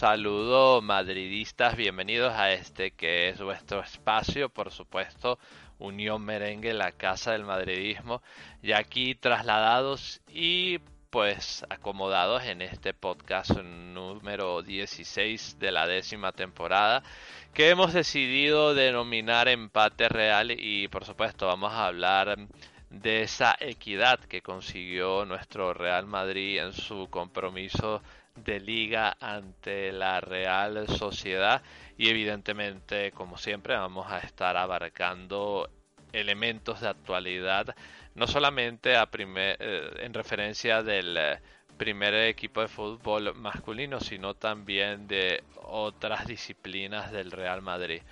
saludo madridistas, bienvenidos a este que es vuestro espacio, por supuesto, Unión Merengue, la casa del madridismo, y aquí trasladados y pues acomodados en este podcast número 16 de la décima temporada que hemos decidido denominar empate real y por supuesto vamos a hablar de esa equidad que consiguió nuestro Real Madrid en su compromiso de liga ante la Real Sociedad y evidentemente como siempre vamos a estar abarcando elementos de actualidad no solamente a primer, eh, en referencia del eh, primer equipo de fútbol masculino sino también de otras disciplinas del Real Madrid.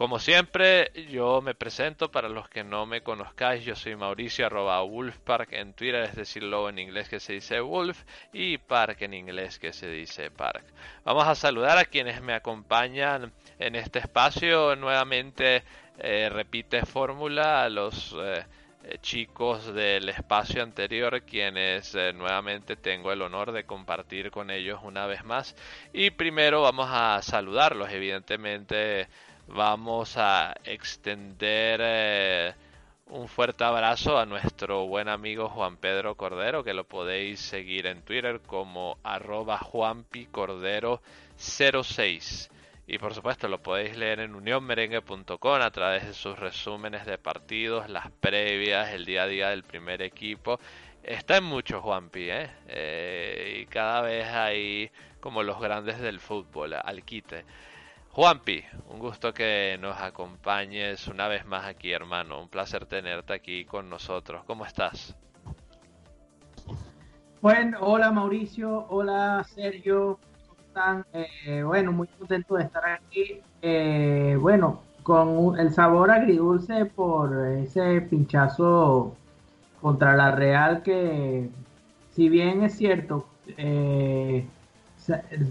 Como siempre, yo me presento para los que no me conozcáis. Yo soy Mauricio arroba Wolfpark en Twitter, es decir, en inglés que se dice Wolf y Park en inglés que se dice Park. Vamos a saludar a quienes me acompañan en este espacio. Nuevamente eh, repite fórmula a los eh, chicos del espacio anterior, quienes eh, nuevamente tengo el honor de compartir con ellos una vez más. Y primero vamos a saludarlos, evidentemente vamos a extender eh, un fuerte abrazo a nuestro buen amigo Juan Pedro Cordero, que lo podéis seguir en Twitter como arroba juanpicordero06. Y por supuesto lo podéis leer en unionmerengue.com a través de sus resúmenes de partidos, las previas, el día a día del primer equipo. Está en mucho Juanpi, ¿eh? ¿eh? y cada vez hay como los grandes del fútbol, al quite. Juanpi, un gusto que nos acompañes una vez más aquí, hermano. Un placer tenerte aquí con nosotros. ¿Cómo estás? Bueno, hola Mauricio, hola Sergio, ¿cómo están? Eh, bueno, muy contento de estar aquí. Eh, bueno, con el sabor agridulce por ese pinchazo contra la Real que, si bien es cierto, eh,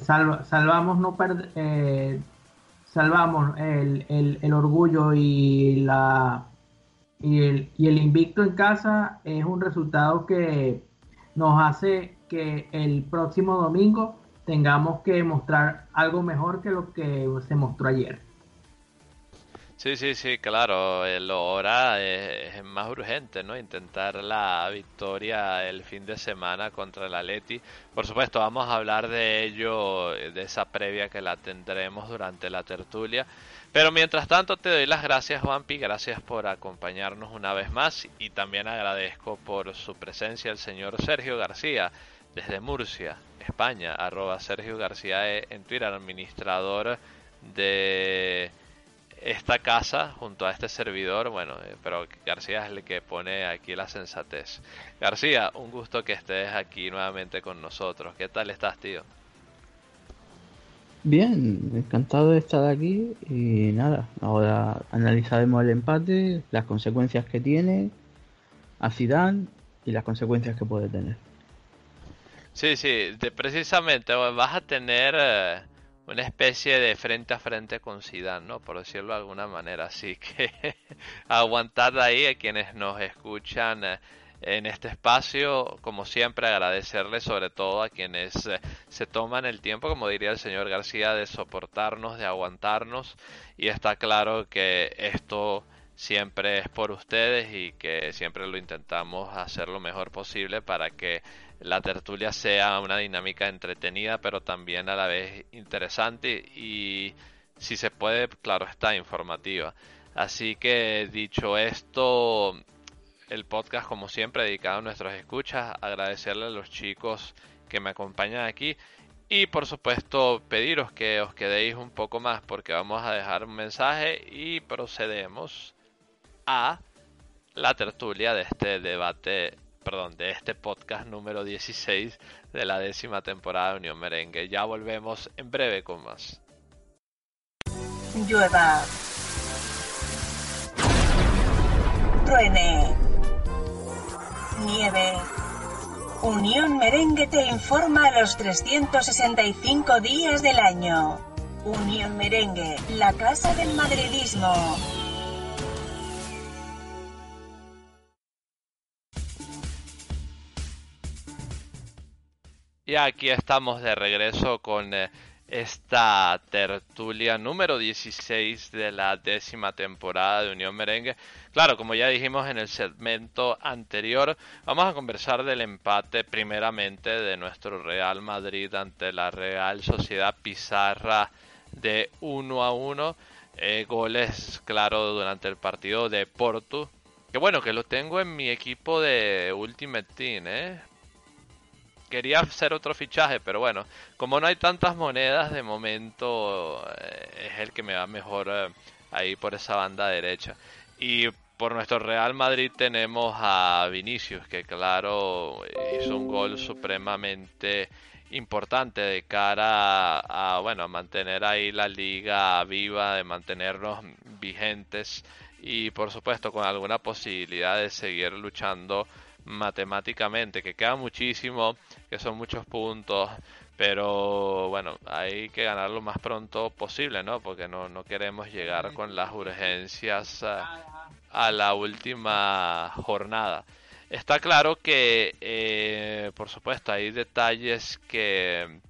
salvamos no perder salvamos el, el, orgullo y la y el, y el invicto en casa es un resultado que nos hace que el próximo domingo tengamos que mostrar algo mejor que lo que se mostró ayer. Sí, sí, sí, claro. El ahora es, más urgente, ¿no? Intentar la victoria el fin de semana contra el Atleti. Por supuesto, vamos a hablar de ello, de esa previa que la tendremos durante la tertulia. Pero mientras tanto, te doy las gracias, Juanpi. Gracias por acompañarnos una vez más. Y también agradezco por su presencia el señor Sergio García, desde Murcia, España. Arroba Sergio García e, en Twitter, administrador de esta casa junto a este servidor, bueno, eh, pero García es el que pone aquí la sensatez. García, un gusto que estés aquí nuevamente con nosotros. ¿Qué tal estás, tío? Bien, encantado de estar aquí y nada, ahora analizaremos el empate, las consecuencias que tiene a Zidane y las consecuencias que puede tener. Sí, sí, precisamente vas a tener eh, una especie de frente a frente con Zidane, ¿no? Por decirlo de alguna manera. Así que aguantad ahí a quienes nos escuchan eh, en este espacio. Como siempre, agradecerles sobre todo a quienes eh, se toman el tiempo, como diría el señor García, de soportarnos, de aguantarnos. Y está claro que esto siempre es por ustedes y que siempre lo intentamos hacer lo mejor posible para que la tertulia sea una dinámica entretenida, pero también a la vez interesante y, si se puede, claro está, informativa. Así que dicho esto, el podcast como siempre dedicado a nuestras escuchas, agradecerle a los chicos que me acompañan aquí y por supuesto pediros que os quedéis un poco más porque vamos a dejar un mensaje y procedemos a la tertulia de este debate perdón, de este podcast número 16 de la décima temporada de Unión Merengue. Ya volvemos en breve con más. Llueva. Truene. Nieve. Unión Merengue te informa a los 365 días del año. Unión Merengue, la casa del madridismo. Y aquí estamos de regreso con eh, esta tertulia número 16 de la décima temporada de Unión Merengue. Claro, como ya dijimos en el segmento anterior, vamos a conversar del empate primeramente de nuestro Real Madrid ante la Real Sociedad Pizarra de 1 a 1. Eh, goles, claro, durante el partido de Porto. Que bueno, que lo tengo en mi equipo de Ultimate Team, ¿eh? Quería hacer otro fichaje, pero bueno, como no hay tantas monedas, de momento eh, es el que me va mejor eh, ahí por esa banda derecha. Y por nuestro Real Madrid tenemos a Vinicius, que claro, hizo un gol supremamente importante de cara a, bueno, a mantener ahí la liga viva, de mantenernos vigentes y por supuesto con alguna posibilidad de seguir luchando matemáticamente, que queda muchísimo, que son muchos puntos, pero bueno, hay que ganar lo más pronto posible, ¿no? Porque no, no queremos llegar con las urgencias a, la última jornada. Está claro que, eh, por supuesto, hay detalles que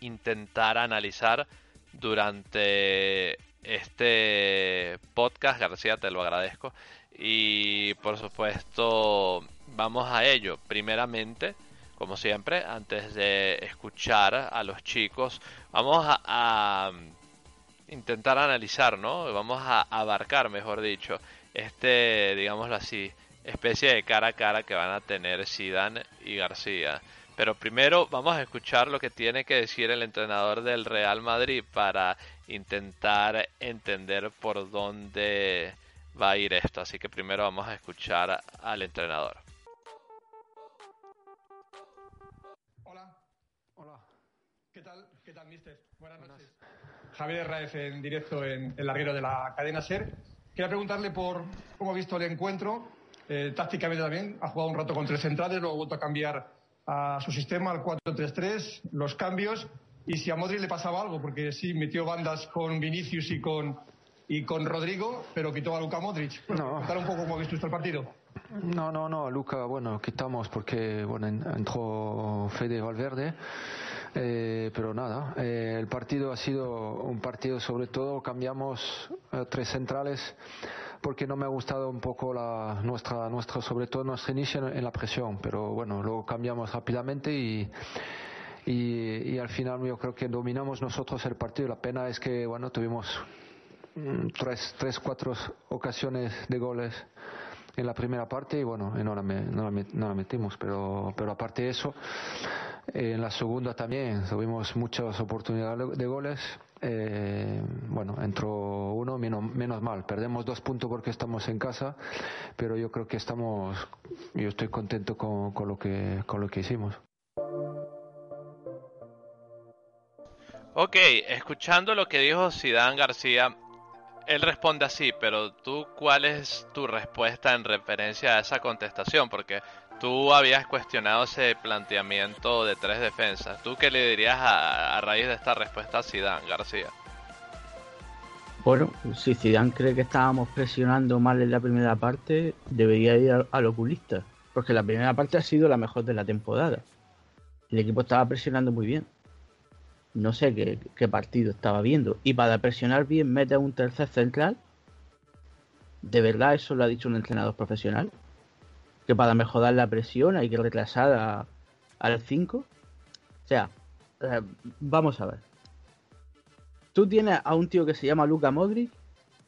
intentar analizar durante este podcast. García, te lo agradezco. Y por supuesto, vamos a ello. Primeramente, como siempre, antes de escuchar a los chicos, vamos a, intentar analizar, ¿no? Vamos a abarcar, mejor dicho, este, digámoslo así, especie de cara a cara que van a tener Zidane y García. Pero primero vamos a escuchar lo que tiene que decir el entrenador del Real Madrid para intentar entender por dónde va a ir esto. Así que primero vamos a escuchar al entrenador. Javier Raez en directo en el larguero de la cadena SER. Quería preguntarle por cómo ha visto el encuentro, eh, tácticamente también. Ha jugado un rato con tres centrales, luego ha vuelto a cambiar a su sistema, al 4-3-3, los cambios. Y si a Modric le pasaba algo, porque sí, metió bandas con Vinicius y con, y con Rodrigo, pero quitó a Luca Modric. no. Contar un poco cómo ha visto usted el partido. No, no, no, Luca, bueno, quitamos porque bueno, entró Fede Valverde. Eh, pero nada, eh, el partido ha sido un partido sobre todo, cambiamos eh, tres centrales porque no me ha gustado un poco la, nuestra, nuestra, sobre todo nuestro inicio en, la presión, pero bueno, luego cambiamos rápidamente y, y, al final yo creo que dominamos nosotros el partido. La pena es que bueno, tuvimos mm, tres, tres, cuatro ocasiones de goles en la primera parte y bueno, no la, no la, metimos, pero, pero aparte de eso, en la segunda también tuvimos muchas oportunidades de goles. Eh, bueno, entró uno, menos, menos mal. Perdemos dos puntos porque estamos en casa, pero yo creo que estamos, yo estoy contento con, con lo, que, con lo que hicimos. Ok, escuchando lo que dijo Sidán García, él responde así, pero tú, ¿cuál es tu respuesta en referencia a esa contestación? Porque tú habías cuestionado ese planteamiento de tres defensas. ¿Tú qué le dirías a, raíz de esta respuesta a Zidane, García? Bueno, si Zidane cree que estábamos presionando mal en la primera parte, debería ir al, oculista, porque la primera parte ha sido la mejor de la temporada. El equipo estaba presionando muy bien no sé qué, partido estaba viendo. Y para presionar bien mete a un tercer central. ¿De verdad eso lo ha dicho un entrenador profesional? Que para mejorar la presión hay que retrasar al 5. O sea, eh, vamos a ver. Tú tienes a un tío que se llama Luca Modric,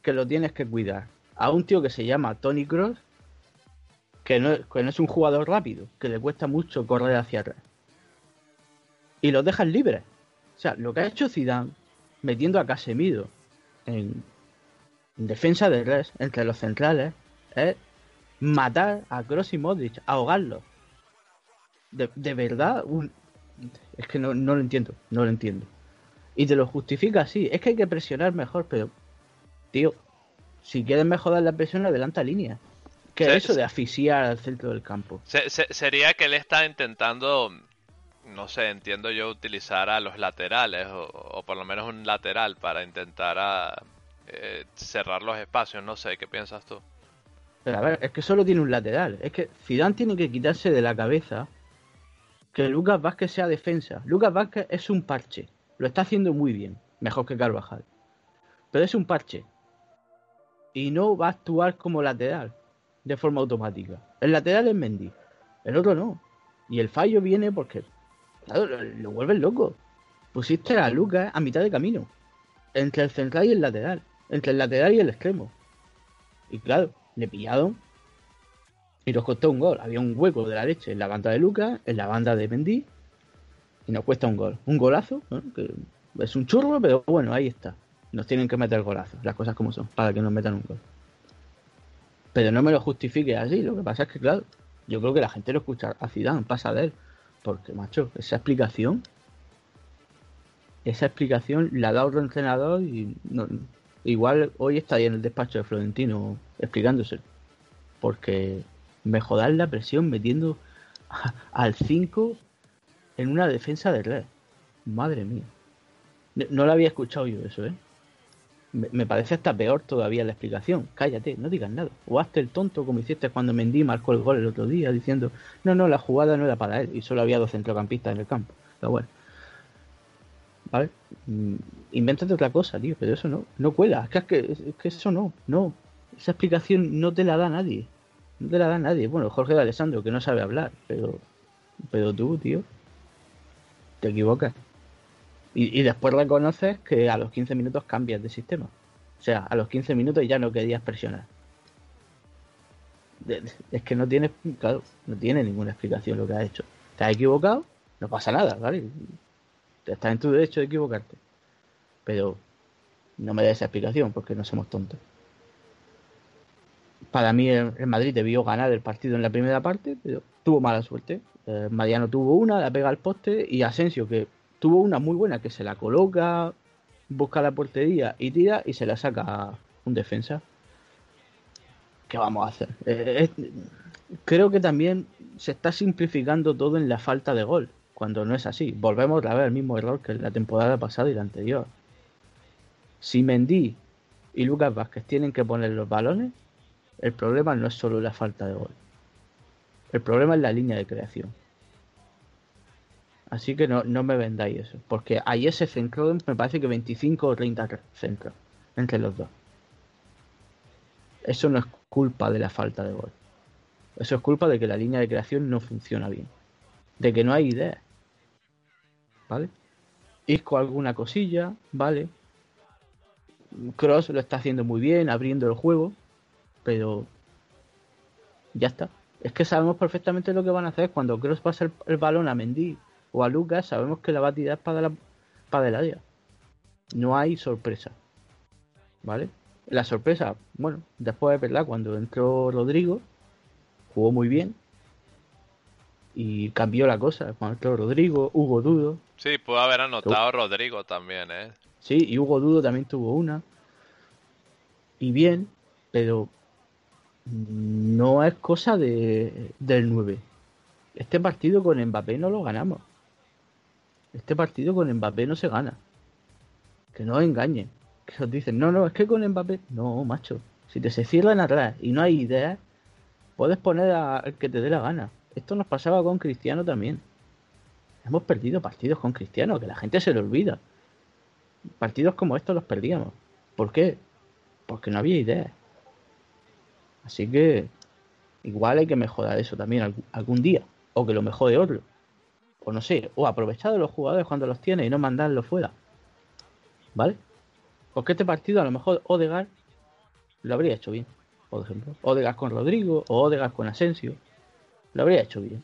que lo tienes que cuidar. A un tío que se llama Tony Cross, que no, que no es un jugador rápido, que le cuesta mucho correr hacia atrás. Y los dejas libres o sea, lo que ha hecho Zidane metiendo a Casemiro en, defensa de res entre los centrales es matar a Kroos y Modric, ahogarlos. De, de verdad, es que no, no lo entiendo, no lo entiendo. Y te lo justifica así, es que hay que presionar mejor, pero, tío, si quieres mejorar la presión, adelanta línea. ¿Qué es eso de asfixiar al centro del campo? sería que él está intentando no sé, entiendo yo utilizar a los laterales o, por lo menos un lateral para intentar a, eh, cerrar los espacios, no sé, ¿qué piensas tú? Pero a ver, es que solo tiene un lateral, es que Zidane tiene que quitarse de la cabeza que Lucas Vázquez sea defensa. Lucas Vázquez es un parche, Lo está haciendo muy bien, mejor que Carvajal. Pero es un parche. Y no va a actuar como lateral de forma automática. El lateral es Mendy, el otro no. Y el fallo viene porque, claro, lo, lo vuelves loco. Pusiste a Lucas a mitad de camino, entre el central y el lateral, entre el lateral y el extremo. Y claro, le pillaron y nos costó un gol. Había un hueco de la leche en la banda de Lucas, en la banda de Mendy, y nos cuesta un gol. Un golazo, ¿no? es un churro, pero bueno, ahí está. Nos tienen que meter golazos, las cosas como son, para que nos metan un gol. Pero no me lo justifique así, lo que pasa es que, claro, yo creo que la gente lo escucha a Zidane, pasa de él. Porque, macho, esa explicación, esa explicación la da otro entrenador y igual hoy estaría en el despacho de Florentino explicándose. Porque mejorar la presión metiendo al 5 en una defensa de red. Madre mía. No, no lo había escuchado yo eso, ¿eh? Me, parece hasta peor todavía la explicación. Cállate, no digas nada. O hazte el tonto como hiciste cuando Mendy marcó el gol el otro día diciendo, no, no, la jugada no era para él y solo había dos centrocampistas en el campo. Pero bueno. ¿Vale? Mm, Invéntate otra cosa, tío, pero eso no, no cuela. Es que, es que eso no, no. Esa explicación no te la da nadie. No te la da nadie. Bueno, Jorge de Alessandro, que no sabe hablar, pero, pero tú, tío, te equivocas. Y, después reconoces que a los 15 minutos cambias de sistema. O sea, a los 15 minutos ya no querías presionar. Es que no tienes, claro, no tiene ninguna explicación lo que has hecho. Te has equivocado, no pasa nada, ¿vale? Estás en tu derecho de equivocarte. Pero no me des esa explicación porque no somos tontos. Para mí el Madrid debió ganar el partido en la primera parte, pero tuvo mala suerte. Eh, Mariano tuvo una, la pega al poste y Asensio que tuvo una muy buena que se la coloca, busca la portería y tira y se la saca un defensa. ¿Qué vamos a hacer? Eh, es- creo que también se está simplificando todo en la falta de gol, cuando no es así. Volvemos a ver el mismo error que la temporada pasada y la anterior. Si Mendy y Lucas Vázquez tienen que poner los balones, el problema no es solo la falta de gol. El problema es la línea de creación. Así que no, no me vendáis eso. Porque ayer se centró, me parece que 25 o 30 centros entre los dos. Eso no es culpa de la falta de gol. Eso es culpa de que la línea de creación no funciona bien. De que no hay idea. ¿Vale? Isco alguna cosilla, ¿vale? Cross lo está haciendo muy bien, abriendo el juego. Pero ya está. Es que sabemos perfectamente lo que van a hacer. Cuando Cross pasa el, el balón a Mendy o a Lucas, sabemos que la va a tirar para, la, para el área. No hay sorpresa. ¿Vale? La sorpresa, bueno, después es verdad, cuando entró Rodrigo, jugó muy bien. Y cambió la cosa. Cuando entró Rodrigo, Hugo Dudo. Sí, pudo haber anotado Rodrigo también, ¿eh? Sí, y Hugo Dudo también tuvo una. Y bien, pero no es cosa de, del 9. Este partido con Mbappé no lo ganamos. Este partido con Mbappé no se gana. Que no engañen. Que os dicen, no, no, es que con Mbappé. No, macho. Si te se cierran atrás y no hay ideas, puedes poner al que te dé la gana. Esto nos pasaba con Cristiano también. Hemos perdido partidos con Cristiano, que la gente se le olvida. Partidos como estos los perdíamos. ¿Por qué? Porque no había ideas. Así que igual hay que mejorar eso también algún día. O que lo mejore otro. O no sé, o aprovechar de los jugadores cuando los tiene y no mandarlos fuera. ¿Vale? Porque este partido a lo mejor Odegar lo habría hecho bien, por ejemplo. Odegar con Rodrigo o Odegar con Asensio. Lo habría hecho bien.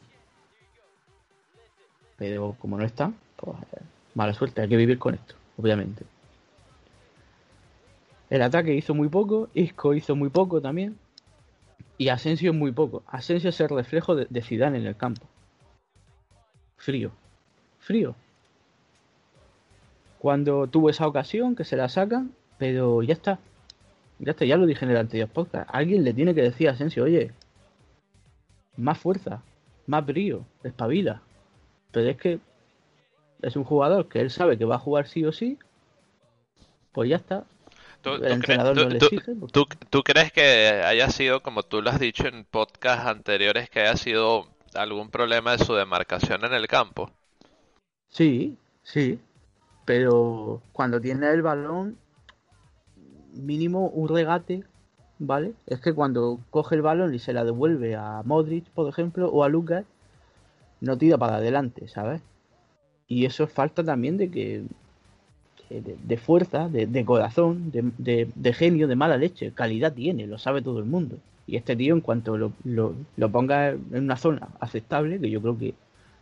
Pero como no está, pues eh, mala suerte, hay que vivir con esto, obviamente. El ataque hizo muy poco, Isco hizo muy poco también. Y Asensio muy poco. Asensio es el reflejo de, de en el campo. Frío. Frío. Cuando tuvo esa ocasión, que se la sacan, pero ya está. Ya está, ya lo dije en el anterior podcast. Alguien le tiene que decir a Asensio, oye, más fuerza, más brío, espabila. Pero es que es un jugador que él sabe que va a jugar sí o sí. Pues ya está. ¿Tú, El tú entrenador tú- no le tú- exige, porque- tú- tú crees que haya sido, como tú lo has dicho en podcasts anteriores, que haya sido algún problema de su demarcación en el campo? Sí, sí. Pero cuando tiene el balón, mínimo un regate, ¿vale? Es que cuando coge el balón y se la devuelve a Modric, por ejemplo, o a Lucas, no tira para adelante, ¿sabes? Y eso es falta también de que de, fuerza, de, corazón, de, genio, de mala leche. Calidad tiene, lo sabe todo el mundo. Y este tío, en cuanto lo, lo, ponga en una zona aceptable, que yo creo que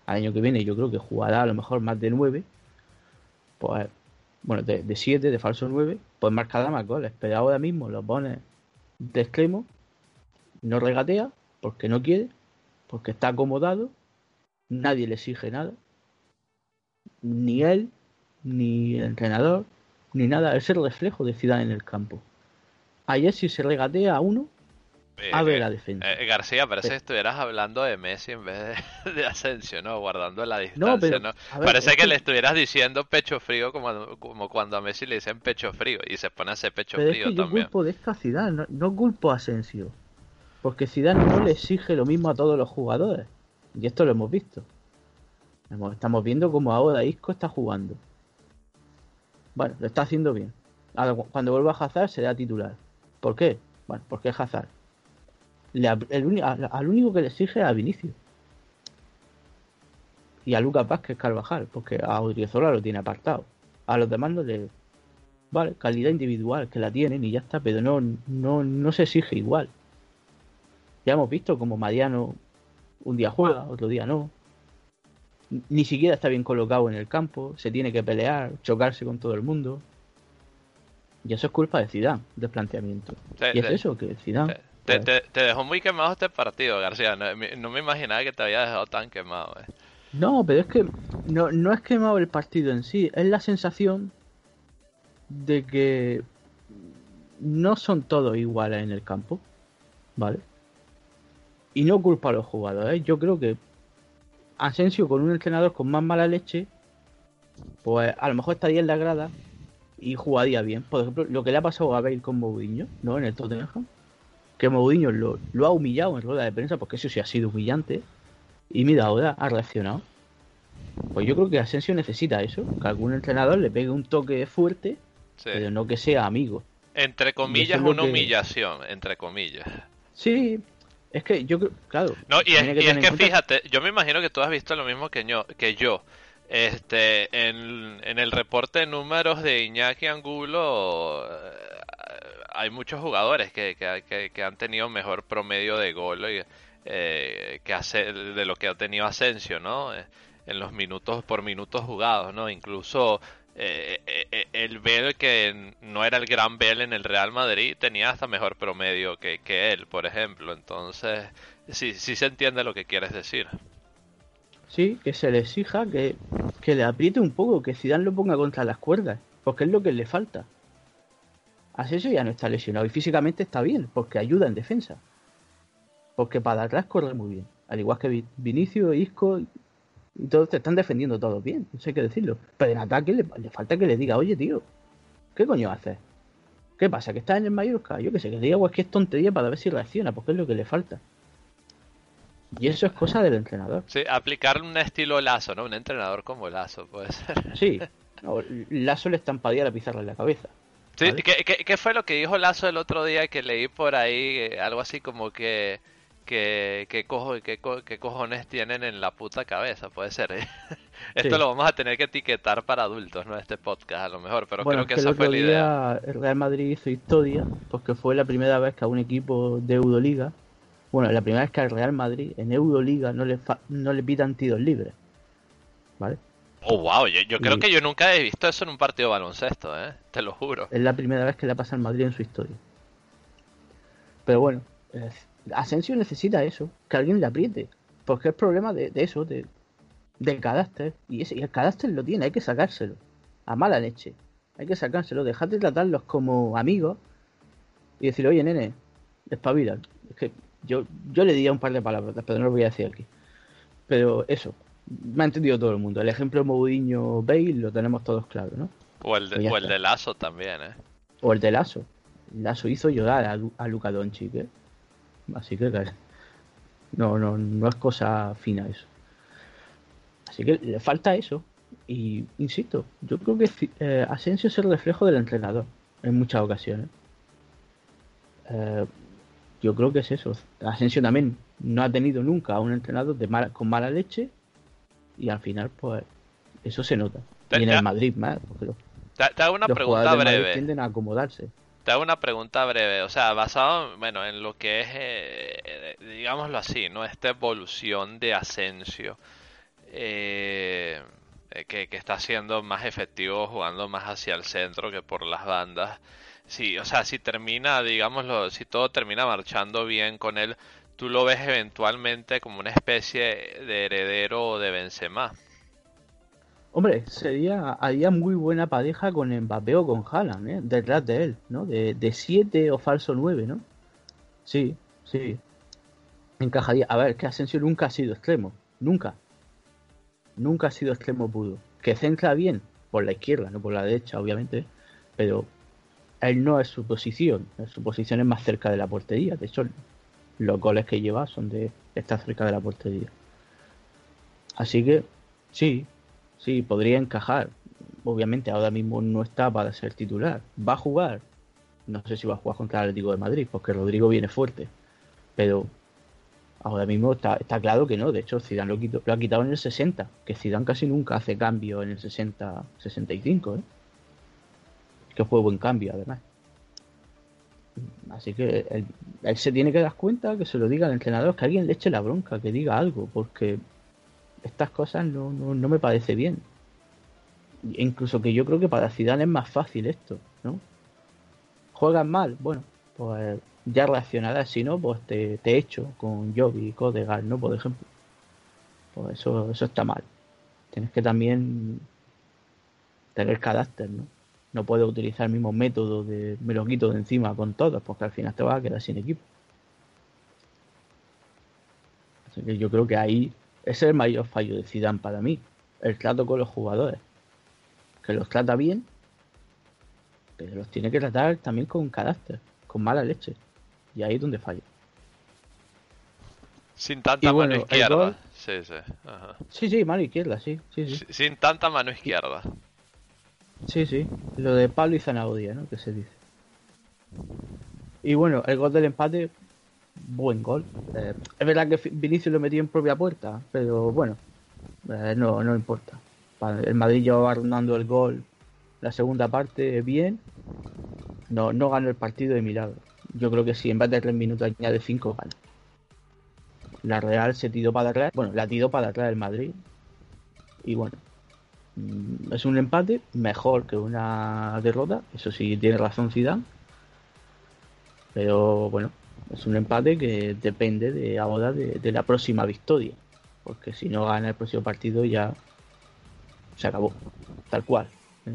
al año que viene, yo creo que jugará a lo mejor más de 9, pues, bueno, de 7, de, falso 9, pues marcará más goles. Pero ahora mismo lo pone de extremo, no regatea, porque no quiere, porque está acomodado, nadie le exige nada, ni él, ni el entrenador, ni nada. Es el reflejo de Ciudad en el campo. Ayer si se regatea a uno, eh, a ver la defensa. Eh, García, parece que estuvieras hablando de Messi en vez de, Asensio, ¿no? Guardando la distancia, ¿no? parece que, le estuvieras diciendo pecho frío como, como cuando a Messi le dicen pecho frío y se pone a hacer pecho frío es que también. Yo culpo de esta ciudad, no, culpo a Asensio. Porque Zidane no le exige lo mismo a todos los jugadores. Y esto lo hemos visto. Estamos viendo cómo ahora Isco está jugando. Bueno, lo está haciendo bien. cuando vuelva a Hazard será titular. ¿Por qué? Bueno, porque es Hazard. El, al único que le exige es a Vinicius. Y a Lucas Vázquez Carvajal, porque a Odriozola lo tiene apartado. A los demás no le. Vale, calidad individual, que la tienen y ya está, pero no, no, no se exige igual. Ya hemos visto como Mariano un día juega, otro día no ni siquiera está bien colocado en el campo, se tiene que pelear, chocarse con todo el mundo. Y eso es culpa de Zidane, del planteamiento. y es eso, que Zidane... Te, te, dejó muy quemado este partido, García. No, me imaginaba que te había dejado tan quemado. Eh. No, pero es que no, no es quemado el partido en sí, es la sensación de que no son todos iguales en el campo, ¿vale? Y no culpa a los jugadores, yo creo que Asensio con un entrenador con más mala leche, pues a lo mejor estaría en la grada y jugaría bien. Por ejemplo, lo que le ha pasado a Bale con Mourinho, ¿no? En el Tottenham. Que Mourinho lo, lo ha humillado en rueda de prensa porque eso sí ha sido humillante. Y mira, ahora ha reaccionado. Pues yo creo que Asensio necesita eso, que algún entrenador le pegue un toque fuerte, pero no que sea amigo. Entre comillas, una humillación, entre comillas. Sí, es que yo claro. No, y es que, fíjate, yo me imagino que tú has visto lo mismo que yo. Que yo. Este, en, el reporte de números de Iñaki Angulo hay muchos jugadores que, que, han tenido mejor promedio de gol eh, que hace, de lo que ha tenido Asensio, ¿no? Eh, en los minutos por minutos jugados, ¿no? Incluso eh, eh, el Bell que no era el gran Bell en el Real Madrid tenía hasta mejor promedio que, él, por ejemplo. Entonces, sí, sí se entiende lo que quieres decir. Sí, que se le exija que, que le apriete un poco, que Zidane lo ponga contra las cuerdas, porque es lo que le falta. Eso ya no está lesionado y físicamente está bien, porque ayuda en defensa. Porque para atrás corre muy bien. Al igual que Vinicio, Isco y todos te están defendiendo todos bien, no sé qué decirlo. Pero en ataque le, falta que le diga, oye, tío, ¿qué coño haces? ¿Qué pasa? ¿Que estás en el Mallorca? Yo que sé, que diga es que es tontería para ver si reacciona, porque es lo que le falta. Y eso es cosa del entrenador. Sí, aplicar un estilo Lazo, ¿no? Un entrenador como Lazo, puede ser. Sí, Lazo le estampadía la pizarra en la cabeza. Sí, ¿qué, qué, fue lo que dijo Lazo el otro día que leí por ahí? Eh, algo así como que que, cojo, que, cojones tienen en la puta cabeza, puede ser. ¿eh? Esto lo vamos a tener que etiquetar para adultos, ¿no? Este podcast a lo mejor, pero creo que, esa fue la idea. El Real Madrid hizo historia porque fue la primera vez que a un equipo de Euroliga, bueno, la primera vez que al Real Madrid en Euroliga no le, no le pitan tiros libres. ¿Vale? Oh, wow, yo, creo que yo nunca he visto eso en un partido de baloncesto, ¿eh? Te lo juro. Es la primera vez que le pasa al Madrid en su historia. Pero bueno, Asensio necesita eso, que alguien le apriete, porque es problema de, eso, de, del carácter, y, ese, y el carácter lo tiene, hay que sacárselo, a mala leche, hay que sacárselo, dejad de tratarlos como amigos y decir, oye nene, espabila, es que yo, yo le diría un par de palabras, pero no lo voy a decir aquí, pero eso, me ha entendido todo el mundo, el ejemplo Mourinho Bale lo tenemos todos claro, ¿no? O el de, de Lazo también, ¿eh? O el de Lazo. Lazo hizo llorar a, a Luca Doncic, ¿eh? Así que no, no, no es cosa fina eso. Así que le falta eso. Y insisto, yo creo que eh, Asensio es el reflejo del entrenador en muchas ocasiones. Eh, yo creo que es eso. Asensio también no ha tenido nunca a un entrenador de con mala leche y al final, pues, eso se nota. Y en el Madrid más, porque te, hago una pregunta breve. Tienden a acomodarse. Te hago una pregunta breve, o sea, basado, bueno, en lo que es, eh, digámoslo así, ¿no? Esta evolución de Asensio. Eh, que, que, está siendo más efectivo jugando más hacia el centro que por las bandas. Sí, o sea, si termina, digámoslo, si todo termina marchando bien con él, tú lo ves eventualmente como una especie de heredero de Benzema. Hombre, sería haría muy buena pareja con Mbappé o con Haaland, ¿eh? detrás de él, ¿no? De 7 o falso 9, ¿no? Sí, sí. Encajaría. A ver, que Asensio nunca ha sido extremo, nunca. Nunca ha sido extremo puro. Que centra bien por la izquierda, no por la derecha, obviamente, pero él no es su posición, su posición es más cerca de la portería. De hecho, los goles que lleva son de estar cerca de la portería. Así que, sí, sí, podría encajar. Obviamente ahora mismo no está para ser titular. ¿Va a jugar? No sé si va a jugar contra el Atlético de Madrid, porque Rodrigo viene fuerte. Pero ahora mismo está, claro que no. De hecho, Zidane lo, ha quitado en el 60, que Zidane casi nunca hace cambio en el 60-65. ¿eh? Que fue buen cambio, además. Así que él, se tiene que dar cuenta, que se lo diga al entrenador, que alguien le eche la bronca, que diga algo, porque estas cosas no, no, me parece bien. Incluso que yo creo que para Zidane es más fácil esto, ¿no? Juegan mal, bueno, pues ya reaccionarás, si no, pues te, te echo con Jovi y Codegar, ¿no? Por ejemplo. Pues eso, eso está mal. Tienes que también tener carácter, ¿no? No puedes utilizar el mismo método de me lo quito de encima con todos, porque al final te vas a quedar sin equipo. Así que yo creo que ahí ese es el mayor fallo de Zidane para mí. El trato con los jugadores. Que los trata bien, pero los tiene que tratar también con carácter, con mala leche. Y ahí es donde falla. Sin tanta mano izquierda. Sí, sí. sí, sí, mano izquierda, sí, sí, sí. Sin tanta mano izquierda. Sí, sí. Lo de palo y zanahoria, ¿no? Que se dice. Y bueno, el gol del empate, buen gol. Eh, es verdad que Vinicius lo metió en propia puerta, pero bueno, eh, no, no importa. El Madrid llevaba rondando el gol la segunda parte bien. No, no ganó el partido de milagro. Yo creo que si en vez de tres minutos añade cinco, gana. La Real se tiró para atrás, bueno, la tiró para atrás el Madrid. Y bueno, es un empate mejor que una derrota, eso sí tiene razón Zidane. Pero bueno, es un empate que depende de ahora de, la próxima victoria. Porque si no gana el próximo partido ya se acabó. Tal cual. ¿eh?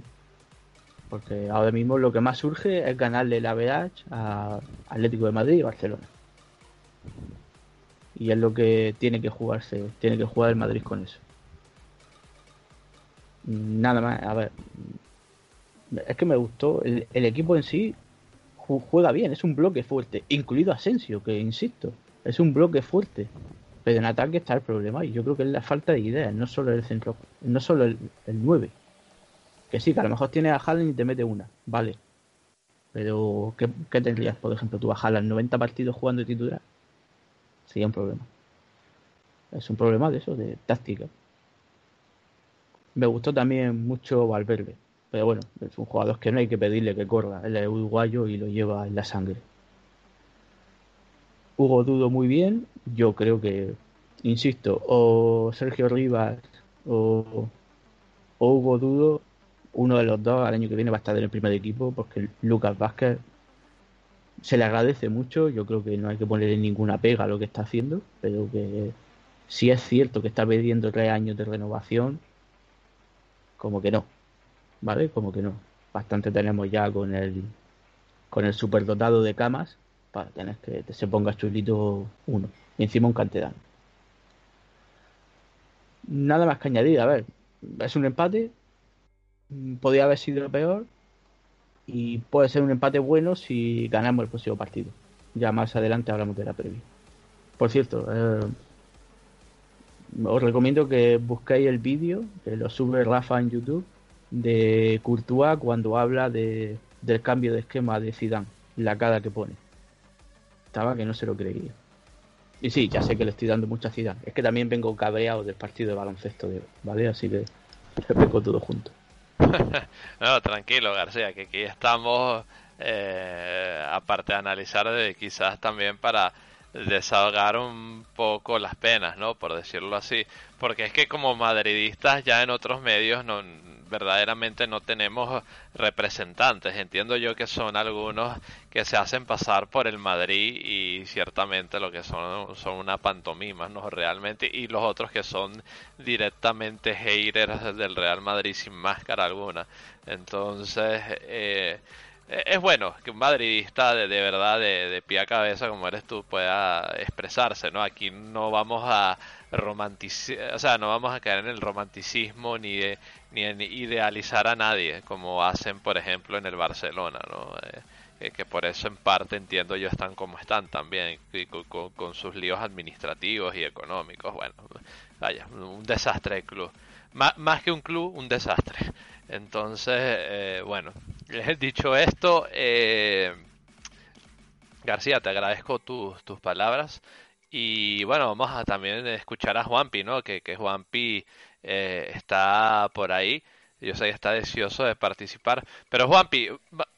Porque ahora mismo lo que más surge es ganarle la VH a Atlético de Madrid y Barcelona. Y es lo que tiene que jugarse, tiene que jugar el Madrid con eso. Nada más, a ver. Es que me gustó. el equipo en sí juega bien, es un bloque fuerte, incluido Asensio, que insisto, es un bloque fuerte. Pero en ataque está el problema y yo creo que es la falta de ideas, no solo el centro, no solo el, 9. Que sí, que a lo mejor tienes a Haaland y te mete una, vale. Pero, ¿qué, tendrías, por ejemplo, tú a Haaland 90 partidos jugando de titular? Sería un problema. Es un problema de eso, de táctica. Me gustó también mucho Valverde. Pero bueno, es un jugador que no hay que pedirle que corra. Él es uruguayo y lo lleva en la sangre. Hugo Dudo muy bien. Yo creo que, insisto, o Sergio Rivas o, Hugo Dudo, uno de los dos al año que viene va a estar en el primer equipo porque Lucas Vázquez se le agradece mucho. Yo creo que no hay que ponerle ninguna pega a lo que está haciendo, pero que si es cierto que está pidiendo tres años de renovación, como que no. ¿vale? Como que no. Bastante tenemos ya con el con el superdotado de camas para tener que se ponga chulito uno. Y encima un cantedano. Nada más que añadir, a ver, es un empate. Podría haber sido peor. Y puede ser un empate bueno si ganamos el próximo partido. Ya más adelante hablamos de la previa. Por cierto, eh, os recomiendo que busquéis el vídeo, que lo sube Rafa en YouTube, de Courtois cuando habla de, del cambio de esquema de Zidane, la cara que pone. Estaba que no se lo creía. Y sí, ya sé que le estoy dando mucha Zidane. Es que también vengo cabreado del partido de baloncesto, de, ¿vale? Así que vengo todo junto. no, tranquilo, García, que aquí estamos, eh, aparte de analizar, de quizás también para desahogar un poco las penas, ¿no? Por decirlo así. Porque es que como madridistas ya en otros medios no verdaderamente no tenemos representantes. Entiendo yo que son algunos que se hacen pasar por el Madrid y ciertamente lo que son son una pantomima, ¿no? Realmente. Y los otros que son directamente haters del Real Madrid sin máscara alguna. Entonces, eh, es bueno que un madridista de, de verdad, de, de, pie a cabeza como eres tú, pueda expresarse, ¿no? Aquí no vamos a romanticizar, o sea, no vamos a caer en el romanticismo ni, ni en idealizar a nadie, como hacen, por ejemplo, en el Barcelona, ¿no? Eh, que por eso en parte entiendo yo están como están también, con, con, con, sus líos administrativos y económicos, bueno, vaya, un desastre el club. Más, más que un club, un desastre. Entonces, eh, bueno, dicho esto, eh, García, te agradezco tus, tus palabras. Y bueno, vamos a también escuchar a Juanpi, ¿no? Que, que Juanpi eh, está por ahí. Yo sé que está deseoso de participar. Pero Juanpi,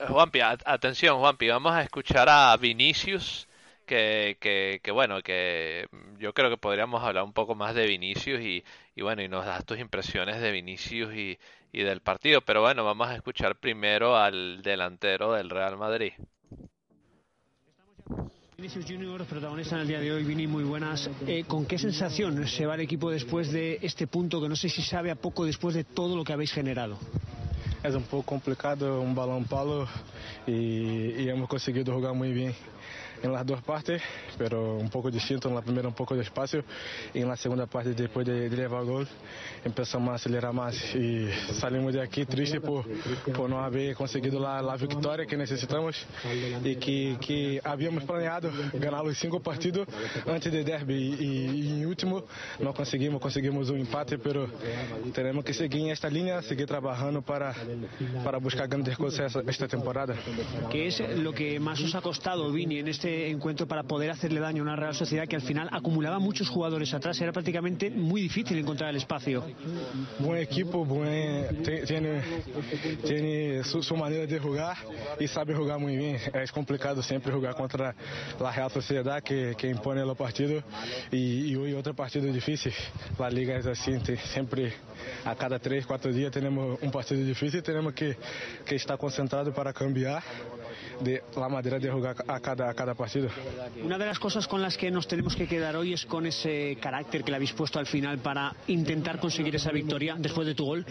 Juanpi, atención, Juanpi, vamos a escuchar a Vinicius. Que, que, que, bueno, que yo creo que podríamos hablar un poco más de Vinicius y, y bueno, y nos das tus impresiones de Vinicius y, y del partido. Pero bueno, vamos a escuchar primero al delantero del Real Madrid. Vinicius Junior, protagonista en el día de hoy, Vini, muy buenas. Eh, ¿Con qué sensación se va el equipo después de este punto que no sé si sabe a poco después de todo lo que habéis generado? Es un poco complicado, un balón palo y, y hemos conseguido jugar muy bien en las dos partes, pero un poco distinto. En la primera un poco de espacio y en la segunda parte, después de, de el gol, empezamos a acelerar más y salimos de aquí triste por, por no haber conseguido la, la victoria que necesitamos y que, que habíamos planeado ganar los cinco partidos antes de derby y, en último no conseguimos, conseguimos un empate, pero tenemos que seguir en esta línea, seguir trabajando para, para buscar grandes cosas esta temporada. ¿Qué es lo que más os ha costado, Vini, en este encuentro para poder hacerle daño a una Real Sociedad que al final acumulaba muchos jugadores atrás. Era prácticamente muy difícil encontrar el espacio. Buen equipo, buen, tiene, tiene su, manera de jugar y sabe jugar muy bien. Es complicado siempre jugar contra la Real Sociedad que, que impone el partido y, y hoy otro partido difícil. La liga es así, siempre a cada tres, cuatro días tenemos un partido difícil y tenemos que, que estar concentrados para cambiar de la manera de jugar a cada, a cada partido. Una de las cosas con las que nos tenemos que quedar hoy es con ese carácter que le habéis puesto al final para intentar conseguir esa victoria después de tu gol.